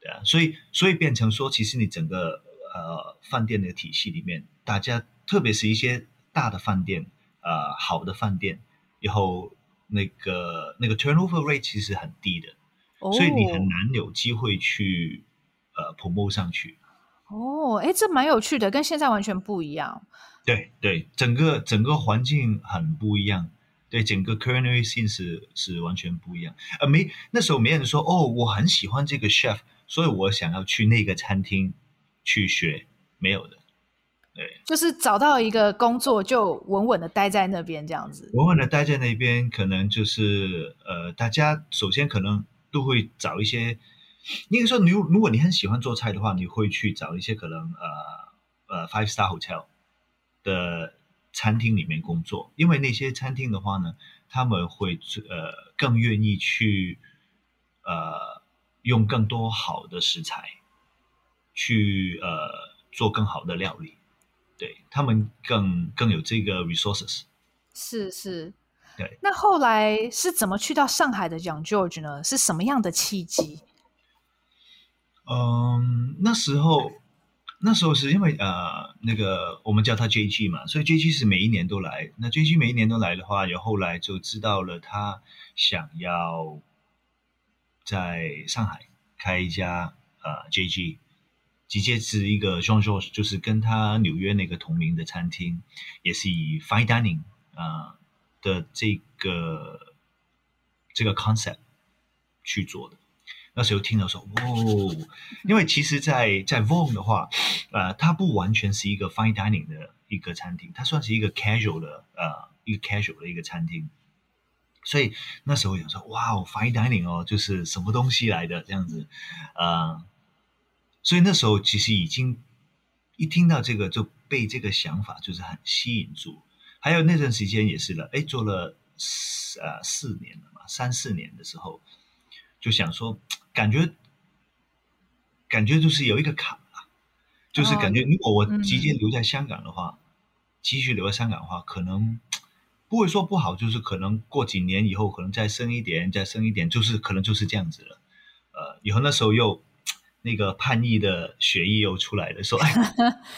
对啊，所以所以变成说，其实你整个呃饭店的体系里面，大家特别是一些大的饭店，呃，好的饭店，然后那个那个 turnover rate 其实很低的。所以你很难有机会去呃 promote 上去。哦，哎，这蛮有趣的，跟现在完全不一样。对对，整个整个环境很不一样。对，整个 culinary scene 是是完全不一样。呃，没那时候没人说哦，我很喜欢这个 chef，所以我想要去那个餐厅去学，没有的。对，就是找到一个工作就稳稳的待在那边这样子。稳稳的待在那边，可能就是呃，大家首先可能。都会找一些，应该说，你如果你很喜欢做菜的话，你会去找一些可能呃呃 five star hotel 的餐厅里面工作，因为那些餐厅的话呢，他们会呃更愿意去呃用更多好的食材去呃做更好的料理，对，他们更更有这个 resources，是是。对，那后来是怎么去到上海的 Jean Georges 呢？是什么样的契机？嗯，那时候那时候是因为呃，那个我们叫他 JG 嘛，所以 JG 是每一年都来。那 JG 每一年都来的话，也后来就知道了他想要在上海开一家呃 JG，直接是一个 Jean Georges，就是跟他纽约那个同名的餐厅，也是以 Fine Dining 啊。的这个这个 concept 去做的，那时候听到说，哦，因为其实在，在在 Vong 的话，呃，它不完全是一个 fine dining 的一个餐厅，它算是一个 casual 的呃一个 casual 的一个餐厅，所以那时候想说，哇哦，fine dining 哦，就是什么东西来的这样子，呃，所以那时候其实已经一听到这个就被这个想法就是很吸引住。还有那段时间也是了，哎，做了四呃四年了嘛，三四年的时候，就想说，感觉感觉就是有一个坎啊，就是感觉如果我直接留在香港的话，继续留在香港的话，可能不会说不好，就是可能过几年以后，可能再升一点，再升一点，就是可能就是这样子了。呃，以后那时候又那个叛逆的血液又出来了，说哎，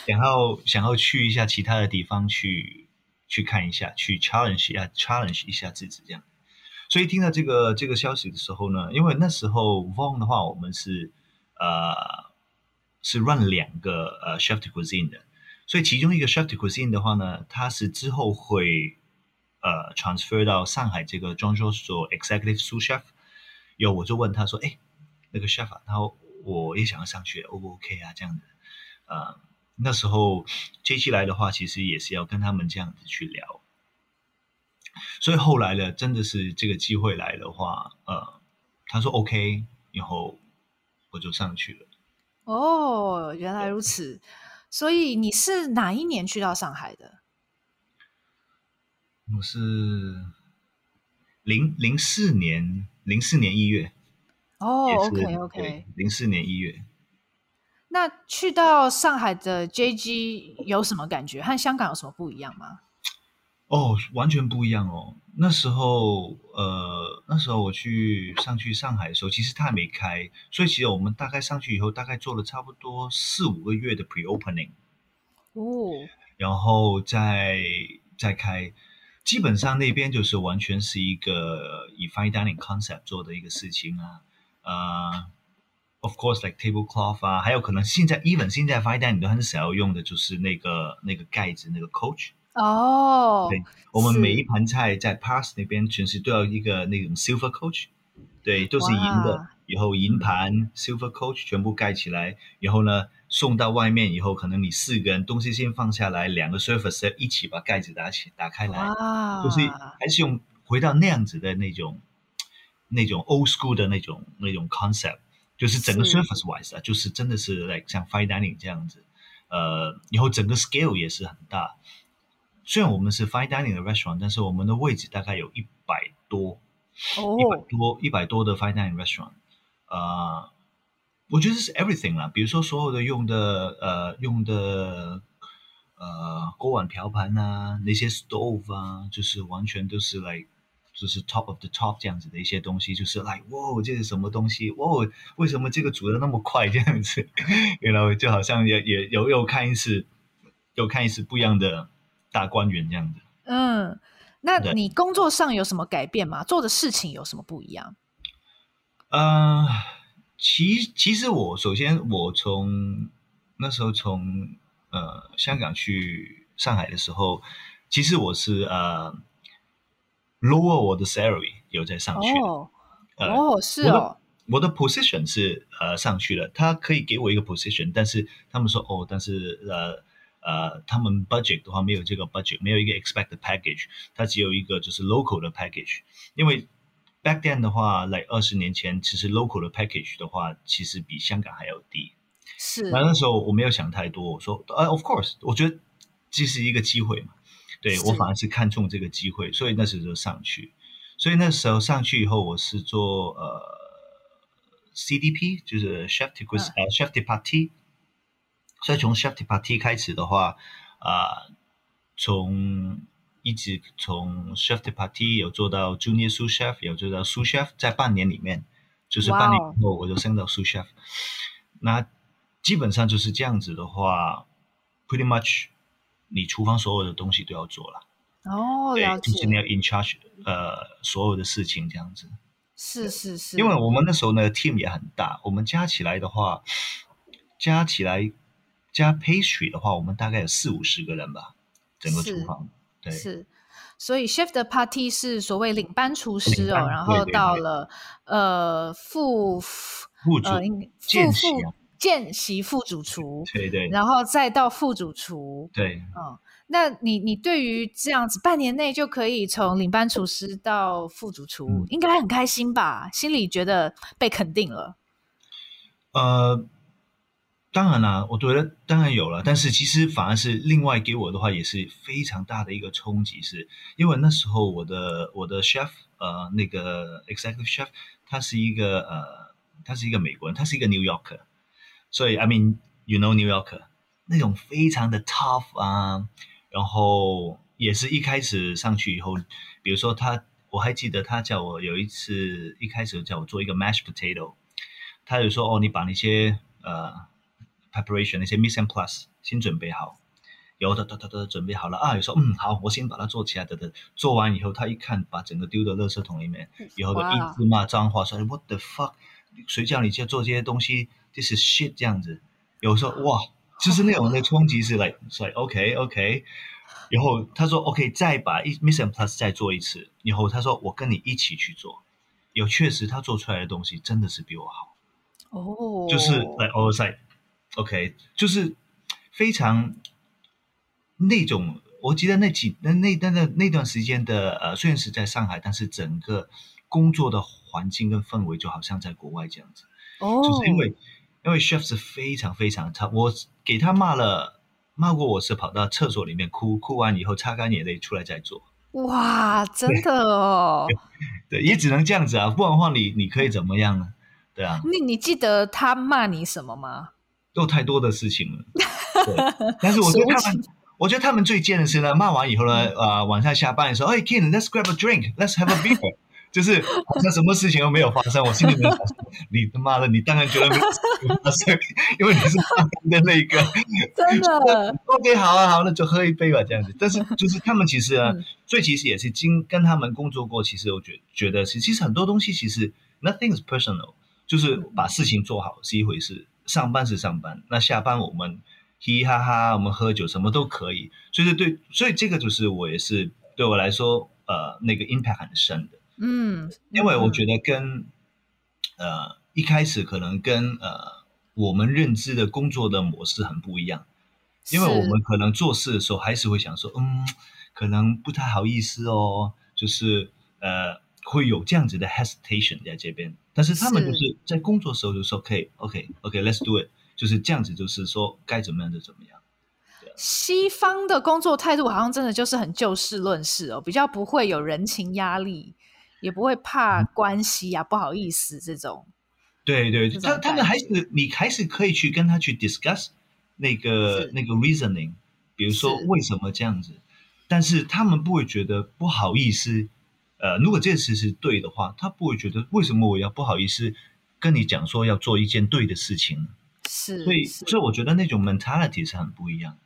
想要想要去一下其他的地方去。去看一下，去 challenge 一下，challenge 一下自己这样。所以听到这个这个消息的时候呢，因为那时候 Von 的话，我们是呃是 run 两个呃 Chef to cuisine 的，所以其中一个 Chef to cuisine 的话呢，他是之后会呃 transfer 到上海这个 Jean Georges 做 executive sous chef。有我就问他说：“哎，那个 chef 啊，他我也想要上去，O 不 OK 啊？”这样子，呃。那时候接起来的话，其实也是要跟他们这样子去聊，所以后来呢，真的是这个机会来的话，呃，他说 OK，然后我就上去了。哦，原来如此。所以你是哪一年去到上海的？我是零零四年，零四年一月。哦，OK OK，零四年一月。那去到上海的 JG 有什么感觉？和香港有什么不一样吗？哦，完全不一样哦。那时候，呃，那时候我去上去上海的时候，其实它还没开，所以其实我们大概上去以后，大概做了差不多四五个月的 pre-opening。哦。然后再再开，基本上那边就是完全是一个以 fine dining concept 做的一个事情啊，呃。Of course, like tablecloth 啊，还有可能现在 even 现在 fine dining 你都很少要用的，就是那个那个盖子那个 coach。哦，对，我们每一盘菜在 Paris 那边全是都要一个那种 silver coach，对，都是银的，以后银盘 silver coach 全部盖起来，然后呢送到外面以后，可能你四个人东西先放下来，两个 surface 一起把盖子打起打开来，就是还是用回到那样子的那种那种 old school 的那种那种 concept，就是整个 surface wise 啊，就是真的是 like 像 fine dining 这样子，呃，以后整个 scale 也是很大。虽然我们是 fine dining 的 restaurant，但是我们的位置大概有一百多，一百、oh. 多一百多的 fine dining restaurant。呃，我觉得是 everything 啦，比如说所有的用的呃用的呃锅碗瓢盆啊，那些 stove 啊，就是完全都是 like 就是 top of the top 这样子的一些东西，就是 like 哇，这是什么东西？哇，为什么这个煮的那么快？这样子，原来就好像也也有又看一次，又看一次不一样的大观园这样子。嗯，那你工作上有什么改变吗？做的事情有什么不一样？呃，其其实我首先我从那时候从呃香港去上海的时候，其实我是呃 lower 我的 salary 有在上去哦，呃、哦是哦我，我的 position 是呃上去了，他可以给我一个 position，但是他们说哦，但是呃呃他们 budget 的话没有这个 budget，没有一个 expected package，它只有一个就是 local 的 package，因为。Back then 的话，来二十年前，其实 local 的 package 的话，其实比香港还要低。是。那那时候我没有想太多，我说，呃，of course，我觉得这是一个机会嘛。对，我反而是看中这个机会，所以那时候就上去。所以那时候上去以后，我是做呃 CDP，就是 chef de cuisine，呃 chef de partie。所以从 chef de partie 开始的话，啊、呃，从一直从 chef de partie 有做到 junior sous chef，有做到 sous chef，在半年里面，就是半年以后我就升到 sous chef。那基本上就是这样子的话，pretty much 你厨房所有的东西都要做了。哦，oh, 了解。就是你要 in charge 呃所有的事情这样子。是是是。因为我们那时候呢 team 也很大，我们加起来的话，加起来加 pastry 的话，我们大概有四五十个人吧，整个厨房。对是，所以 chef de partie 是所谓领班厨师哦，然后到了呃副副主呃见习见习副主厨，对对，然后再到副主厨，对，嗯，那你你对于这样子半年内就可以从领班厨师到副主厨，嗯、应该很开心吧？心里觉得被肯定了，呃。当然啦，我觉得当然有了，但是其实反而是另外给我的话也是非常大的一个冲击，是因为那时候我的我的 chef 呃那个 executive chef 他是一个呃他是一个美国人，他是一个 New Yorker，所以 I mean you know New Yorker 那种非常的 tough 啊，然后也是一开始上去以后，比如说他我还记得他叫我有一次一开始叫我做一个 mash potato，他就说哦你把那些呃。Preparation 那些 mise en Plus 先准备好，有的，的的的准备好了啊，有说嗯好，我先把它做起来的的，做完以后他一看，把整个丢到垃圾桶里面，以后就一直骂脏话，说 What the fuck，谁叫你去做这些东西，This is shit 这样子，有时候哇，就是那种的冲击是 like，所以 OK OK，然后他说 OK 再把一 Mission place 再做一次，以后他说我跟你一起去做，有确实他做出来的东西真的是比我好，哦，oh. 就是 like oversight。OK，就是非常那种，我记得那几那那那那那段时间的呃，虽然是在上海，但是整个工作的环境跟氛围就好像在国外这样子。哦，oh. 就是因为因为 chef 是非常非常差，我给他骂了骂过我是跑到厕所里面哭，哭完以后擦干眼泪出来再做。哇，真的哦。对，*laughs* 对，也只能这样子啊，不然的话你你可以怎么样呢？对啊。你你记得他骂你什么吗？有太多的事情了，对。但是我觉得 *laughs* 他们，我觉得他们最贱的是呢，骂完以后呢，呃，晚上下班的时候，哎，Ken，let's grab a drink，let's have a beer，*laughs* 就是好像什么事情都没有发生。我心里面想，你他妈的，你当然觉得没有发生，因为你是当的那个。*laughs* 真的。OK，好啊，好，那就喝一杯吧，这样子。但是就是他们其实啊，最其实也是经跟他们工作过，其实我觉觉得是，其实很多东西其实 nothing is personal，就是把事情做好是一回事。上班是上班，那下班我们嘻嘻哈哈，我们喝酒什么都可以。所以对，所以这个就是我也是对我来说，呃，那个 impact 很深的。嗯，因为我觉得跟呃一开始可能跟呃我们认知的工作的模式很不一样，因为我们可能做事的时候还是会想说，嗯，可能不太好意思哦，就是呃会有这样子的 hesitation 在这边，但是他们就是在工作的时候就说可以，OK，OK，OK，Let's do it，就是这样子，就是说该怎么样就怎么样。西方的工作态度好像真的就是很就事论事哦，比较不会有人情压力，也不会怕关系啊，嗯、不好意思这种。对对，他他们还是你还是可以去跟他去 discuss 那个那个 reasoning，比如说为什么这样子，但是他们不会觉得不好意思。呃，如果这事是对的话，他不会觉得为什么我要不好意思跟你讲说要做一件对的事情。是，所以所以我觉得那种 mentality 是很不一样。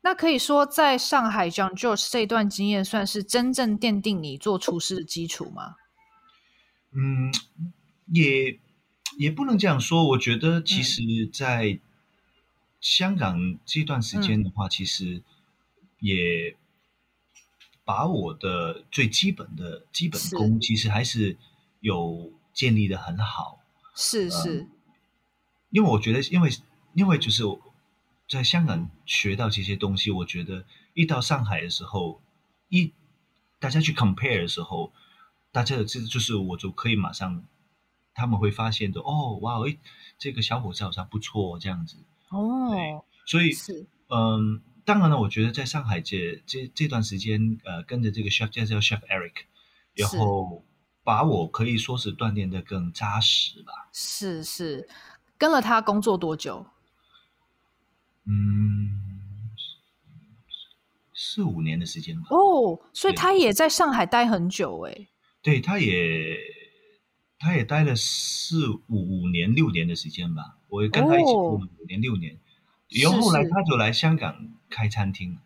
那可以说，在上海 John Georges 这段经验算是真正奠定你做厨师的基础吗？嗯，也也不能这样说。我觉得，其实，在香港这段时间的话，嗯、其实也把我的最基本的基本功，其实还是有建立的很好。是是、嗯，因为我觉得，因为因为就是。在香港学到这些东西，我觉得一到上海的时候，一大家去 compare 的时候，大家的这就是我就可以马上，他们会发现的哦，哇，诶，这个小伙子好像不错，这样子哦，所以是嗯，当然了，我觉得在上海这这这段时间，呃，跟着这个 chef 叫做 chef Eric，然后把我可以说是锻炼的更扎实吧。是是，跟了他工作多久？嗯，四五年的时间吧。哦，所以他也在上海待很久诶。对，他也，他也待了四五五年六年的时间吧。我也跟他一起过了五年六年，然后后来他就来香港开餐厅。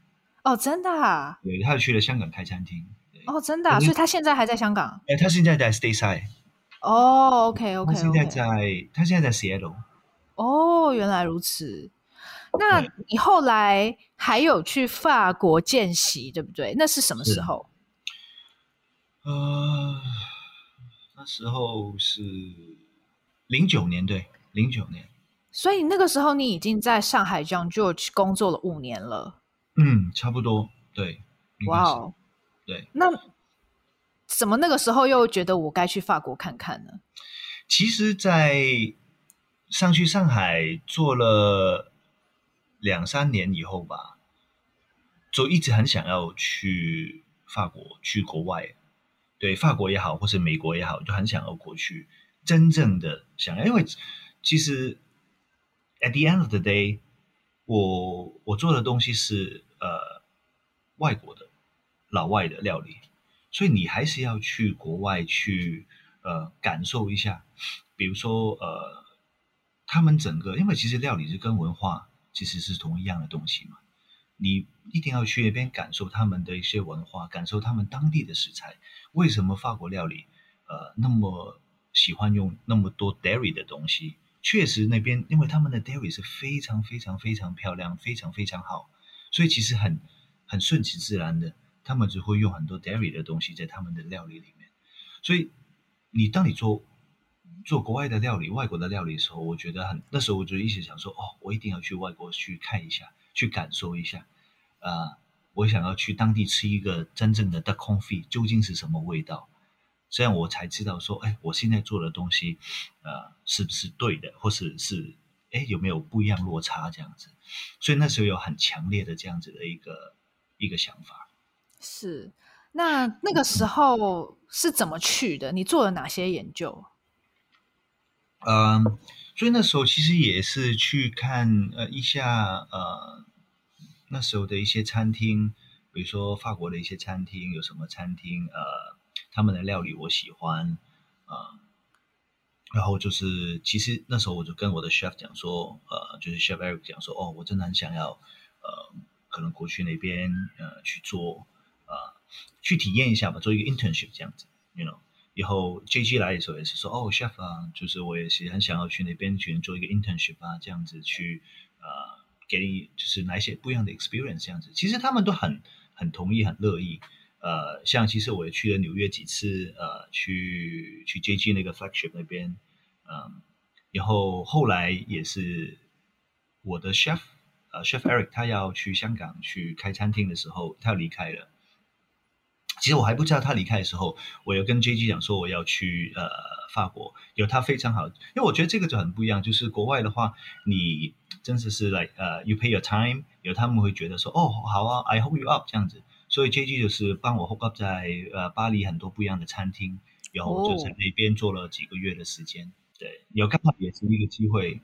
哦，真的啊？对，他就去了香港开餐厅。哦，真的啊？所以他现在还在香港？哎，他现在在 Stateside。哦，OK，OK，他现在在，他现在在 Seattle。哦，原来如此。那你后来还有去法国见习，对不对？那是什么时候？呃，那时候是零九年，对，零九年。所以那个时候你已经在上海 John Georges 工作了五年了。嗯，差不多，对。哇哦，对。那怎么那个时候又觉得我该去法国看看呢？其实，在上去上海做了。两三年以后吧，就一直很想要去法国，去国外，对，法国也好，或是美国也好，就很想要过去，真正的想要，因为其实 at the end of the day，我我做的东西是呃外国的老外的料理，所以你还是要去国外去呃感受一下，比如说呃他们整个，因为其实料理是跟文化。其实是同一样的东西嘛，你一定要去那边感受他们的一些文化，感受他们当地的食材。为什么法国料理呃那么喜欢用那么多 dairy 的东西？确实那边因为他们的 dairy 是非常非常非常漂亮，非常非常好，所以其实很很顺其自然的，他们只会用很多 dairy 的东西在他们的料理里面。所以你当你做。做国外的料理，外国的料理的时候，我觉得很，那时候我就一直想说，哦，我一定要去外国去看一下，去感受一下，啊、我想要去当地吃一个真正的 duck confit 究竟是什么味道，这样我才知道说，哎，我现在做的东西，呃，是不是对的，或是是，哎，有没有不一样落差这样子，所以那时候有很强烈的这样子的一个一个想法。是，那那个时候是怎么去的？你做了哪些研究？嗯，所以那时候其实也是去看呃一下呃那时候的一些餐厅，比如说法国的一些餐厅有什么餐厅呃他们的料理我喜欢啊、呃，然后就是其实那时候我就跟我的 chef 讲说呃就是 chef Eric 讲说哦我真的很想要呃可能过去那边呃去做呃去体验一下吧，做一个 internship 这样子，you know。以后 JG 来的时候也是说哦，chef 啊，就是我也是很想要去那边去做一个 internship 啊，这样子去呃给你就是来一些不一样的 experience 这样子。其实他们都很很同意，很乐意。呃，像其实我也去了纽约几次，呃，去去 JG 那个 flagship 那边，嗯，然后后来也是我的 chef，呃，chef Eric 他要去香港去开餐厅的时候，他要离开了。其实我还不知道他离开的时候，我有跟 JG 讲说我要去呃法国，有他非常好，因为我觉得这个就很不一样，就是国外的话，你真的是 like 呃、you pay your time，有他们会觉得说哦好啊，I hook you up 这样子，所以 JG 就是帮我 hook up 在呃巴黎很多不一样的餐厅，然后我就在那边做了几个月的时间，对，有刚好也是一个机会，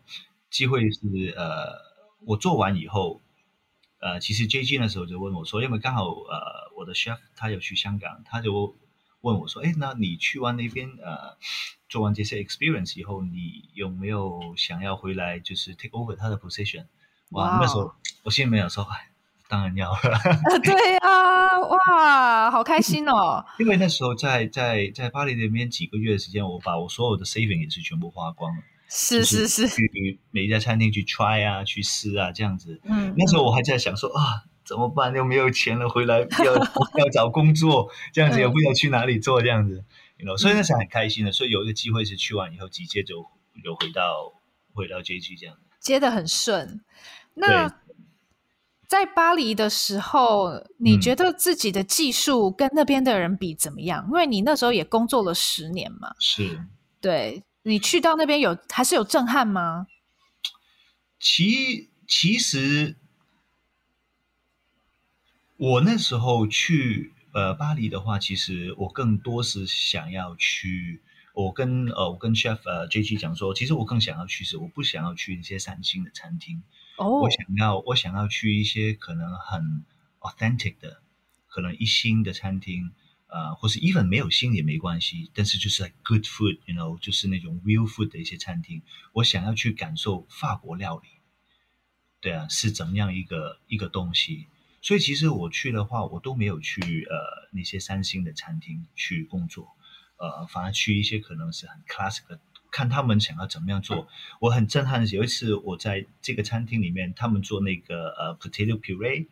机会是呃我做完以后。呃，其实 JG 那时候就问我说，因为刚好呃，我的 chef 他有去香港，他就问我说，哎，那你去完那边呃，做完这些 experience 以后，你有没有想要回来，就是 take over 他的 position？哇.那时候我心里面有说，哎，当然要了。*laughs* 对啊，哇，好开心哦！*laughs* 因为那时候在在在巴黎那边几个月的时间，我把我所有的 saving 也是全部花光了。是是是，去每一家餐厅去 try 啊，去试啊，这样子。嗯，那时候我还在想说啊，怎么办？又没有钱了，回来要 *laughs* 要找工作，这样子也不知道去哪里做，这样子。You know，所以那时候很开心的。所以有一个机会是去完以后，直接就又回到回到 JG 这样子，接的很顺。那对在巴黎的时候，你觉得自己的技术跟那边的人比怎么样？嗯、因为你那时候也工作了十年嘛。是，对。你去到那边有还是有震撼吗？其其实我那时候去呃巴黎的话，其实我更多是想要去。我跟呃我跟 chef 呃 JG 讲说，其实我更想要去是我不想要去一些三星的餐厅。哦，oh. 我想要我想要去一些可能很 authentic 的，可能一星的餐厅。呃，或是 even 没有星也没关系，但是就是 like good food，you know，就是那种 real food 的一些餐厅，我想要去感受法国料理，对啊，是怎么样一个一个东西。所以其实我去的话，我都没有去呃那些三星的餐厅去工作，呃，反而去一些可能是很 classic 的，看他们想要怎么样做。我很震撼的是，有一次我在这个餐厅里面，他们做那个呃 potato puree，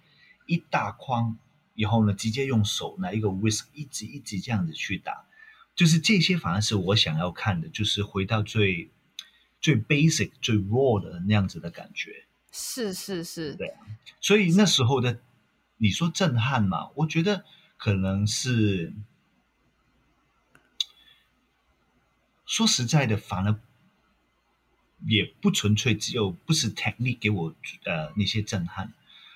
一大筐。以后呢，直接用手拿一个 whisk 一直一直这样子去打，就是这些反而是我想要看的，就是回到最最 basic 最 raw 的那样子的感觉。是是是，对。所以那时候的你说震撼嘛，我觉得可能是说实在的，反而也不纯粹只有不是 technique 给我呃那些震撼。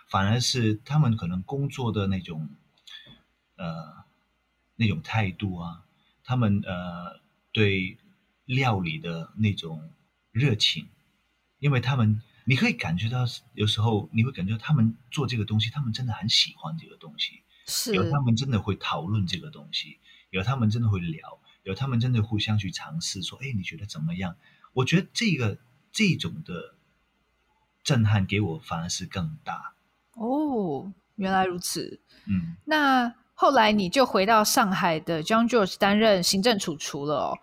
反而是他们可能工作的那种，呃，那种态度啊，他们呃对料理的那种热情，因为他们你可以感觉到，有时候你会感觉他们做这个东西，他们真的很喜欢这个东西，是有他们真的会讨论这个东西，有他们真的会聊，有他们真的互相去尝试说，哎，你觉得怎么样？我觉得这个这种的震撼给我反而是更大。哦，原来如此。嗯，那后来你就回到上海的 John George 担任行政主厨了哦。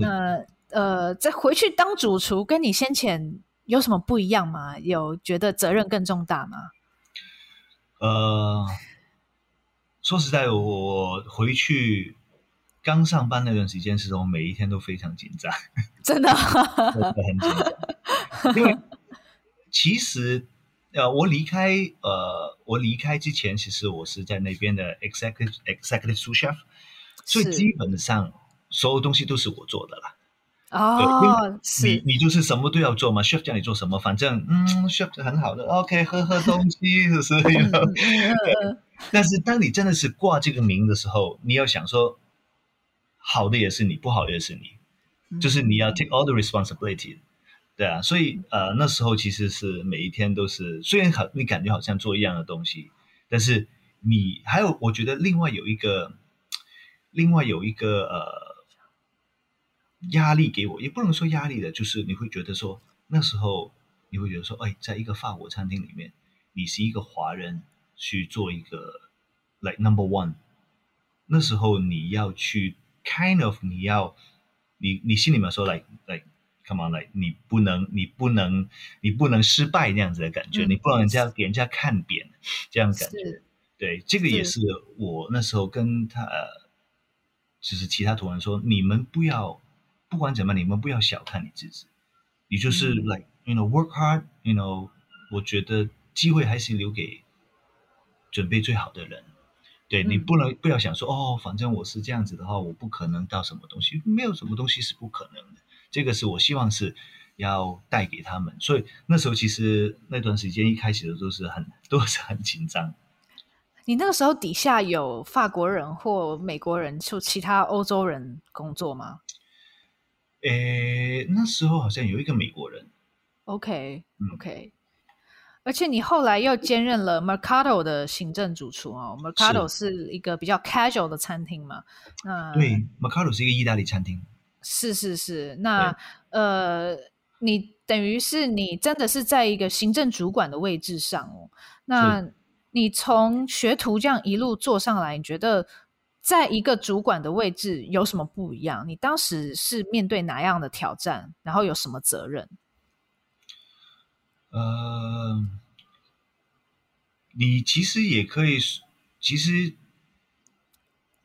那呃，再回去当主厨，跟你先前有什么不一样吗？有觉得责任更重大吗？呃，说实在，我回去刚上班那段时间，其实我每一天都非常紧张，*laughs* 真的，*laughs* 真的很紧张，因为其实。呃，我离开，呃，我离开之前，其实我是在那边的 executive executive sous chef，所以基本上所有东西都是我做的啦。哦，是你你就是什么都要做嘛，chef 叫你做什么，反正嗯，chef 很好的，OK，喝喝东西是不是？*laughs* 但是当你真的是挂这个名的时候，你要想说，好的也是你，不好的也是你，嗯、就是你要 take all the responsibility。对啊，所以呃那时候其实是每一天都是，虽然好你感觉好像做一样的东西，但是你还有我觉得另外有一个，另外有一个呃压力给我，也不能说压力的，就是你会觉得说那时候你会觉得说，哎，在一个法国餐厅里面，你是一个华人去做一个 like number one，那时候你要去 kind of 你要你你心里面说 like like。Come on，like，你不能，你不能，你不能失败那样子的感觉，嗯、你不能人家给人家看扁这样感觉。是对，这个也是我那时候跟他，是就是其他同仁说，你们不要不管怎么样，你们不要小看你自己，你就是 like、嗯、you know work hard，you know，我觉得机会还是留给准备最好的人。对，你不能不要想说、嗯、哦，反正我是这样子的话，我不可能到什么东西，没有什么东西是不可能的。这个是我希望是要带给他们，所以那时候其实那段时间一开始的都是很都是很紧张。你那个时候底下有法国人或美国人，就其他欧洲人工作吗？诶，那时候好像有一个美国人。OK OK，、嗯、而且你后来又兼任了 Mercato 的行政主厨哦。Mercato 是一个比较 casual 的餐厅嘛？那对，Mercato 是一个意大利餐厅。是是是，那呃，你等于是你真的是在一个行政主管的位置上哦。那你从学徒这样一路做上来，你觉得在一个主管的位置有什么不一样？你当时是面对哪样的挑战？然后有什么责任？呃，你其实也可以，其实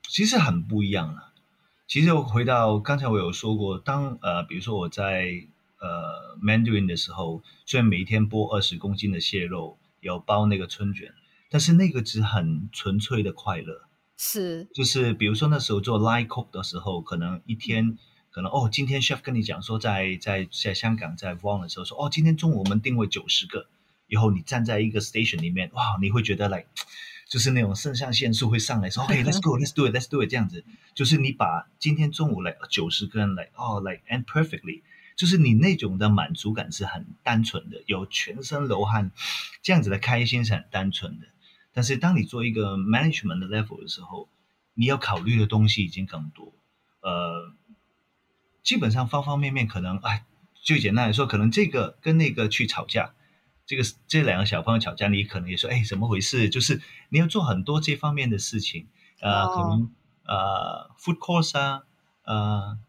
其实很不一样啊。其实我回到刚才我有说过，当呃，比如说我在呃 Mandarin 的时候，虽然每一天剥二十公斤的蟹肉，有包那个春卷。但是那个只很纯粹的快乐，是，就是比如说那时候做 line cook 的时候，可能一天，可能哦，今天 chef 跟你讲说在，在在在香港在 Vaughan 的时候说，哦，今天中午我们定位九十个，以后你站在一个 station 里面，哇，你会觉得 like，就是那种肾上腺素会上来说，*laughs* OK，let's go，let's do it，let's do it，这样子，就是你把今天中午来九十个人来，哦，来 and perfectly。就是你那种的满足感是很单纯的，有全身流汗，这样子的开心是很单纯的。但是当你做一个 management 的 level 的时候，你要考虑的东西已经更多。呃，基本上方方面面可能，哎，最简单来说，可能这个跟那个去吵架，这个这两个小朋友吵架，你可能也说，哎，怎么回事？就是你要做很多这方面的事情，呃，oh. 可能呃，food course 啊，呃，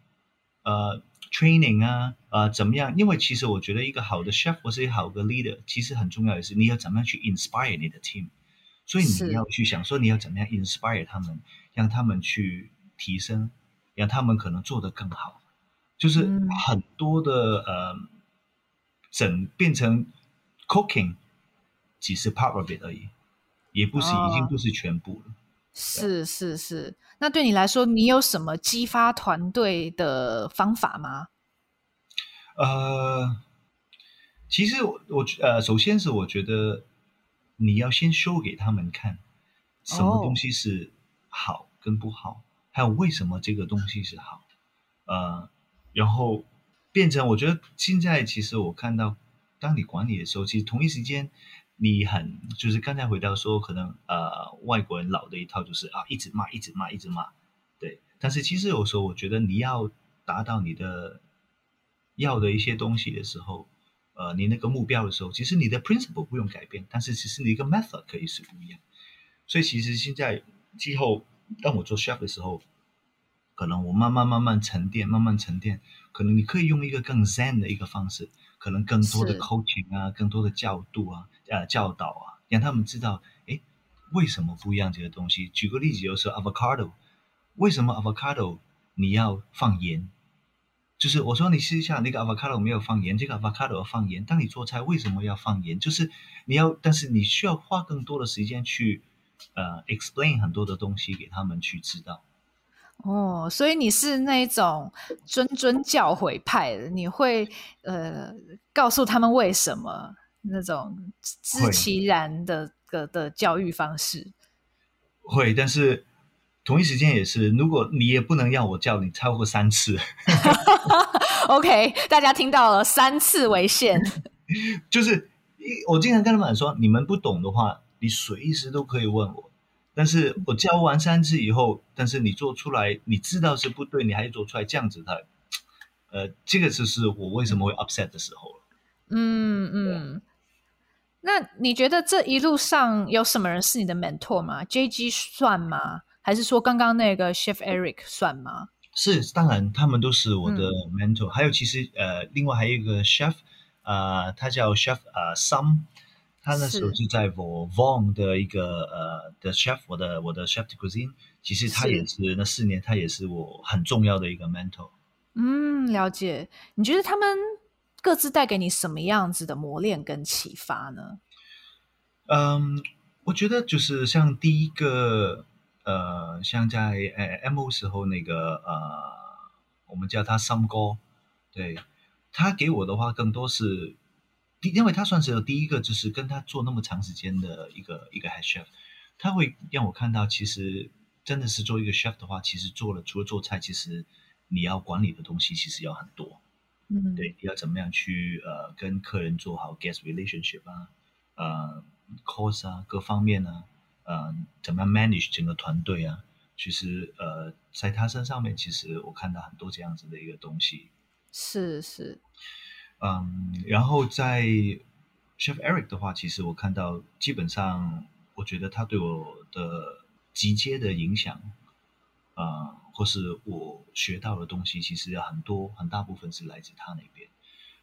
呃，training 啊，呃，怎么样？因为其实我觉得一个好的 chef 或是一个好的 leader，其实很重要的是你要怎么样去 inspire 你的 team。所以你要去想说，你要怎么样 inspire 他们，让他们去提升，让他们可能做得更好，就是很多的、嗯、呃，整变成 cooking 只是 part of it 而已，也不是、哦、已经不是全部了。是是是，那对你来说，你有什么激发团队的方法吗？呃，其实我我呃，首先是我觉得。你要先 show 给他们看，什么东西是好跟不好，oh. 还有为什么这个东西是好，呃，然后变成我觉得现在其实我看到，当你管理的时候，其实同一时间你很就是刚才回到说，可能呃外国人老的一套就是啊一直骂一直骂一直骂，对，但是其实有时候我觉得你要达到你的要的一些东西的时候。呃，你那个目标的时候，其实你的 principle 不用改变，但是其实你一个 method 可以是不一样。所以其实现在之后，当我做 chef 的时候，可能我慢慢慢慢沉淀，慢慢沉淀，可能你可以用一个更 zen 的一个方式，可能更多的 coaching 啊，更多的教导啊，呃，教导啊，让他们知道，哎，为什么不一样这个东西？举个例子，就是 avocado，为什么 avocado 你要放盐？就是我说你试一下那个 avocado 没有放盐，这个 avocado 要放盐。当你做菜为什么要放盐？就是你要，但是你需要花更多的时间去呃 explain 很多的东西给他们去知道。哦，所以你是那种谆谆教诲派的，你会呃告诉他们为什么那种知其然的的的教育方式。会，但是。同一时间也是，如果你也不能让我叫你超过三次。*laughs* OK，大家听到了，三次为限。*laughs* 就是我经常跟他们说，你们不懂的话，你随时都可以问我。但是我教完三次以后，但是你做出来，你知道是不对，你还是做出来这样子，的，呃，这个就是我为什么会 upset 的时候了。嗯嗯。那你觉得这一路上有什么人是你的 mentor 吗？JG 算吗？还是说刚刚那个 Chef Eric 算吗？是，当然他们都是我的 mentor，嗯。还有其实呃，另外还有一个 chef，呃，他叫 Chef 呃 Sam，他那时候就在我 Vaughan 的一个呃的 chef，我的我的 chef de cuisine，其实他也是，是那四年他也是我很重要的一个 mentor。嗯，了解。你觉得他们各自带给你什么样子的磨练跟启发呢？嗯，我觉得就是像第一个，呃，像在呃 MO 时候那个呃，我们叫他 Sam 哥，对，他给我的话更多是，因为他算是有第一个，就是跟他做那么长时间的一个一个 head chef，他会让我看到，其实真的是做一个 chef 的话，其实做了除了做菜，其实。你要管理的东西其实要很多，嗯，对，你要怎么样去呃跟客人做好 guest relationship 啊，呃，course 啊，各方面啊，呃，怎么样 manage 整个团队啊，其实呃在他身上面，其实我看到很多这样子的一个东西，是是，嗯，然后在 Chef Eric 的话，其实我看到基本上，我觉得他对我的直接的影响，啊、呃。或是我学到的东西，其实很多很大部分是来自他那边。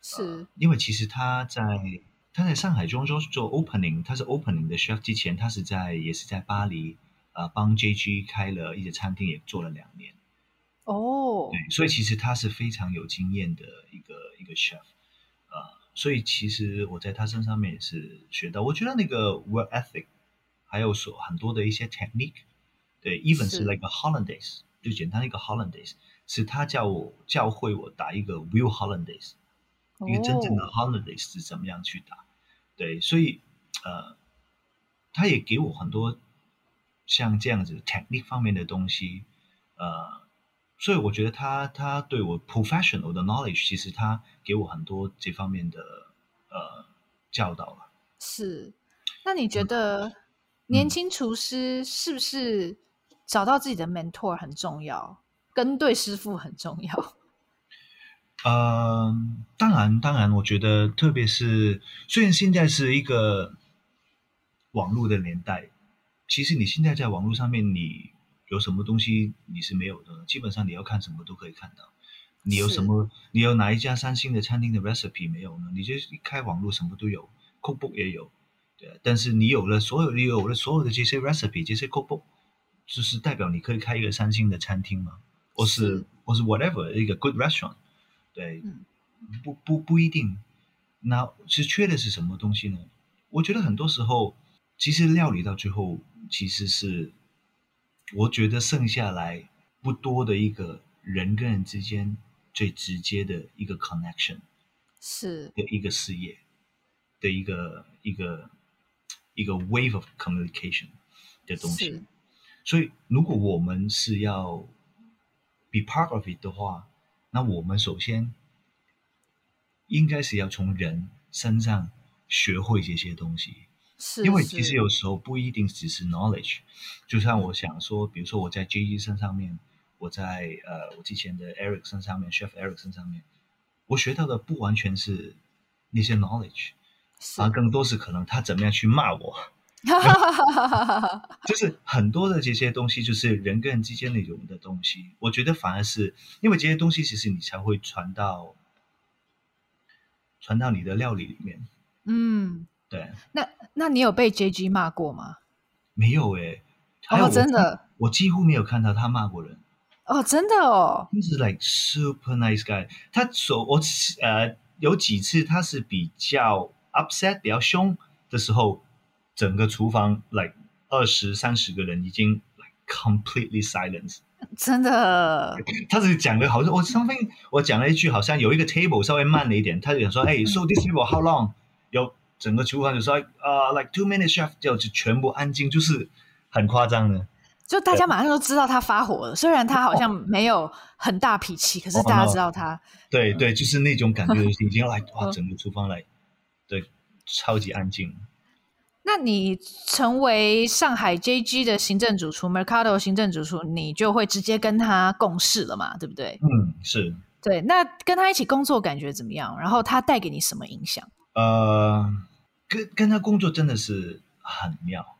是、呃，因为其实他在他在上海中州做 opening，他是 opening 的 chef 之前，他是在也是在巴黎啊、呃、帮 JG 开了一些餐厅，也做了两年。哦，对，所以其实他是非常有经验的一个一个 chef 所以其实我在他身上面也是学到，我觉得那个 work ethic，还有说很多的一些 technique，对，even 是 like a Hollandaise。就简单一个 Hollandaise，是他教我教会我打一个 real Hollandaise，、oh. 一个真正的 Hollandaise 是怎么样去打。对，所以呃，他也给我很多像这样子 technique 方面的东西，呃，所以我觉得他他对我 professional 的 knowledge，其实他给我很多这方面的呃教导了。是，那你觉得年轻厨师是不是、嗯？找到自己的 mentor 很重要，跟对师傅很重要。*laughs* 呃，当然，当然，我觉得，特别是虽然现在是一个网络的年代，其实你现在在网络上面，你有什么东西你是没有的，基本上你要看什么都可以看到。你有什么？你有哪一家三星的餐厅的 recipe 没有呢？你就一开网络，什么都有，cookbook 也有。对，但是你有了所有，你有了所有的这些 recipe，这些 cookbook。就是代表你可以开一个三星的餐厅吗？或是，是或是 whatever 一个 good restaurant？对，嗯、不不不一定。那其实缺的是什么东西呢？我觉得很多时候，其实料理到最后，其实是我觉得剩下来不多的一个人跟人之间最直接的一个 connection，是的一个事业的一个一个一个 wave of communication 的东西。所以，如果我们是要 be part of it 的话，那我们首先应该是要从人身上学会这些东西。是，因为其实有时候不一定只是 knowledge。就像我想说，比如说我在 J E 身上面，我在呃我之前的 Eric 身上面，Chef Eric 身上面，我学到的不完全是那些 knowledge，而更多是可能他怎么样去骂我。*laughs* 就是很多的这些东西，就是人跟人之间那种的东西。我觉得反而是因为这些东西，其实你才会传到传到你的料理里面。嗯，对。那那你有被 JG 骂过吗？没有哎、哦，真的，我几乎没有看到他骂过人。哦，真的哦。就是 like super nice guy。他说我呃有几次他是比较 upset 比较凶的时候。整个厨房，like 二十三十个人已经 like completely silence，真的。他是讲的好像我 something，我讲了一句好像有一个 table 稍微慢了一点，他就想说，*laughs* 哎，so this table how long？有整个厨房就说，啊、uh,，like two minutes chef 就就全部安静，就是很夸张的。就大家马上都知道他发火了，虽然他好像没有很大脾气，可是大家知道他。对对，就是那种感觉，已经来哇，整个厨房来，对，超级安静。那你成为上海 JG 的行政主厨，Mercado 行政主厨，你就会直接跟他共事了嘛？对不对？嗯，是。对，那跟他一起工作感觉怎么样？然后他带给你什么影响？呃，跟跟他工作真的是很妙，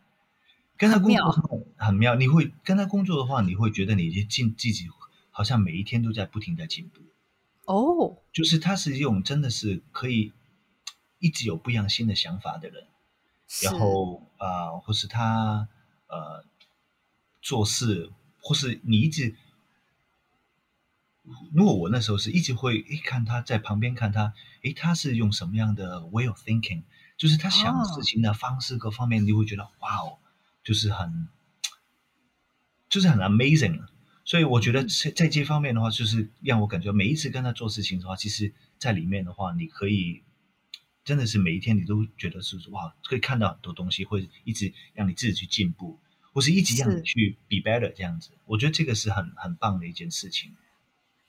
跟他工作很妙，很妙。你会跟他工作的话，你会觉得你进自己好像每一天都在不停的进步。哦，就是他是一种真的是可以一直有不一样新的想法的人。然后啊、呃，或是他呃做事，或是你一直如果我那时候是一直会诶看他在旁边看他，诶他是用什么样的 way of thinking，就是他想事情的方式各方面，你会觉得哇哦，就是很，就是很 amazing。所以我觉得在在这方面的话，就是让我感觉每一次跟他做事情的话，其实在里面的话，你可以真的是每一天你都觉得是哇，可以看到很多东西，会一直让你自己去进步，或是一直让你去 be better 这样子。我觉得这个是很很棒的一件事情。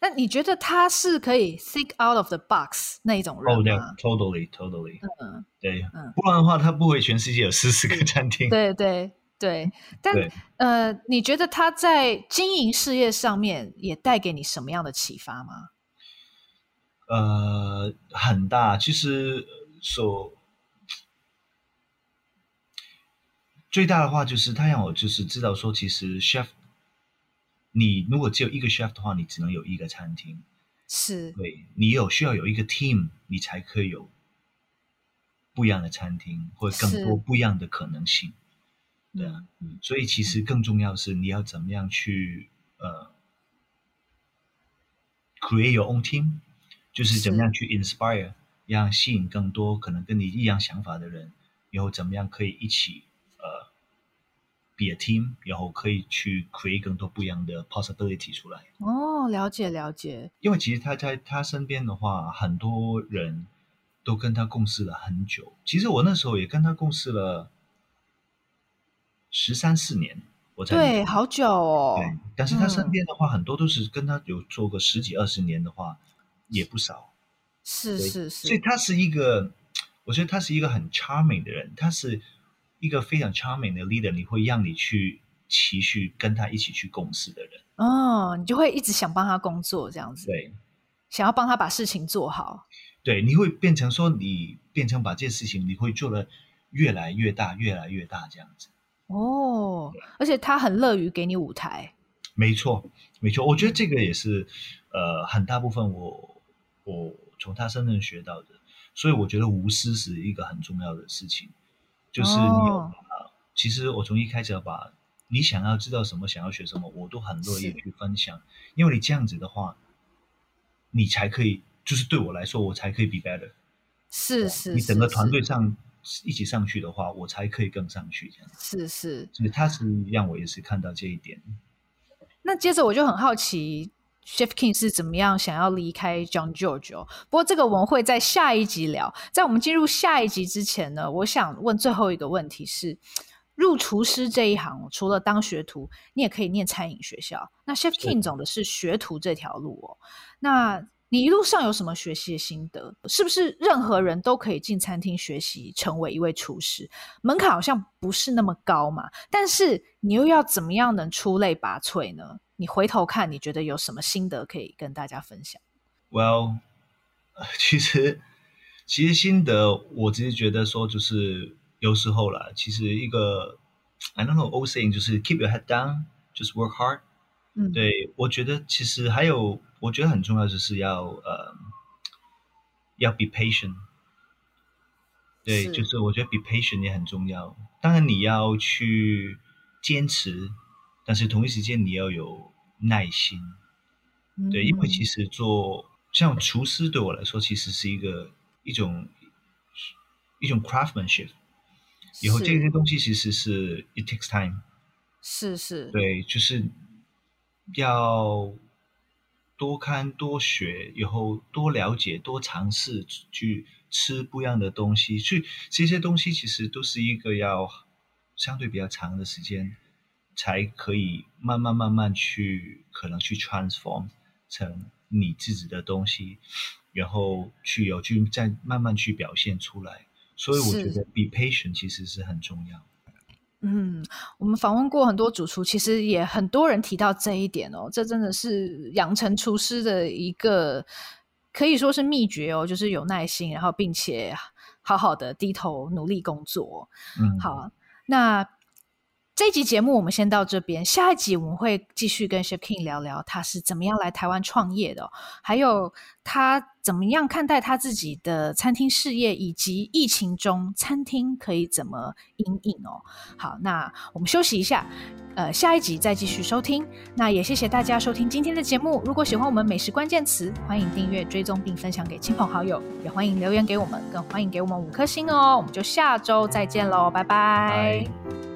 那你觉得他是可以 think out of the box 那一种人吗？哦，对，totally，totally。嗯，对，嗯，不然的话，他不会全世界有四十个餐厅。对对对，但呃，你觉得他在经营事业上面也带给你什么样的启发吗？呃，很大。其实说最大的话，就是他让我就是知道说，其实 chef。你如果只有一个 chef 的话，你只能有一个餐厅。是，对，你有需要有一个 team，你才可以有不一样的餐厅，或者更多不一样的可能性。对啊，嗯，所以其实更重要是你要怎么样去呃 create your own team，就是怎么样去 inspire，让吸引更多可能跟你一样想法的人，然后怎么样可以一起。Be a team，然后可以去 create 更多不一样的 possibility 出来。哦，了解了解。因为其实他在他身边的话，很多人都跟他共事了很久。其实我那时候也跟他共事了十三四年，我才对，好久哦。对，但是他身边的话，嗯、很多都是跟他有做过十几二十年的话，也不少。是是是。所以他是一个，我觉得他是一个很 charming 的人，他是。一个非常 charming 的 leader，你会让你去持续跟他一起去共事的人。哦，你就会一直想帮他工作这样子，对，想要帮他把事情做好，对，你会变成说你变成把这件事情你会做的越来越大，越来越大这样子。哦，而且他很乐于给你舞台，没错，没错，我觉得这个也是呃很大部分我我从他身上学到的，所以我觉得无私是一个很重要的事情。就是你哦、其实我从一开始要把你想要知道什么，想要学什么，我都很乐意去分享。因为你这样子的话，你才可以，就是对我来说，我才可以 be better。是是，你整个团队上一起上去的话，我才可以更上去。这样是是，所以他是让我也是看到这一点。那接着我就很好奇。Chef King 是怎么样想要离开 John George 哦不过这个我们会在下一集聊。在我们进入下一集之前呢，我想问最后一个问题是：入厨师这一行，除了当学徒，你也可以念餐饮学校。那 Chef King 走的是学徒这条路哦。那你一路上有什么学习的心得？是不是任何人都可以进餐厅学习成为一位厨师？门槛好像不是那么高嘛。但是你又要怎么样能出类拔萃呢？你回头看，你觉得有什么心得可以跟大家分享？Well，*laughs* 其实其实心得，我只是觉得说，就是有时候啦，其实一个 I don't know old saying 就是 keep your head down，just work hard。嗯，对，我觉得其实还有，我觉得很重要就是要呃要 be patient。对，是就是我觉得 be patient 也很重要。当然你要去坚持。但是同一时间你要有耐心，对，因为其实做像厨师对我来说，其实是一个一种一种 craftsmanship，以后这些东西其实是 it takes time，是是，对，就是要多看多学，以后多了解多尝试去吃不一样的东西，去这些东西其实都是一个要相对比较长的时间。才可以慢慢慢慢去可能去 transform 成你自己的东西，然后去有去再慢慢去表现出来。所以我觉得 be patient 其实是很重要。嗯，我们访问过很多主厨，其实也很多人提到这一点哦。这真的是养成厨师的一个可以说是秘诀哦，就是有耐心，然后并且好好的低头努力工作。嗯，好，那。这一集节目我们先到这边，下一集我们会继续跟 Chef King 聊聊他是怎么样来台湾创业的，还有他怎么样看待他自己的餐厅事业，以及疫情中餐厅可以怎么因应哦。好，那我们休息一下，呃，下一集再继续收听。那也谢谢大家收听今天的节目。如果喜欢我们美食关键词，欢迎订阅、追踪并分享给亲朋好友，也欢迎留言给我们，更欢迎给我们五颗星哦。我们就下周再见喽，拜拜。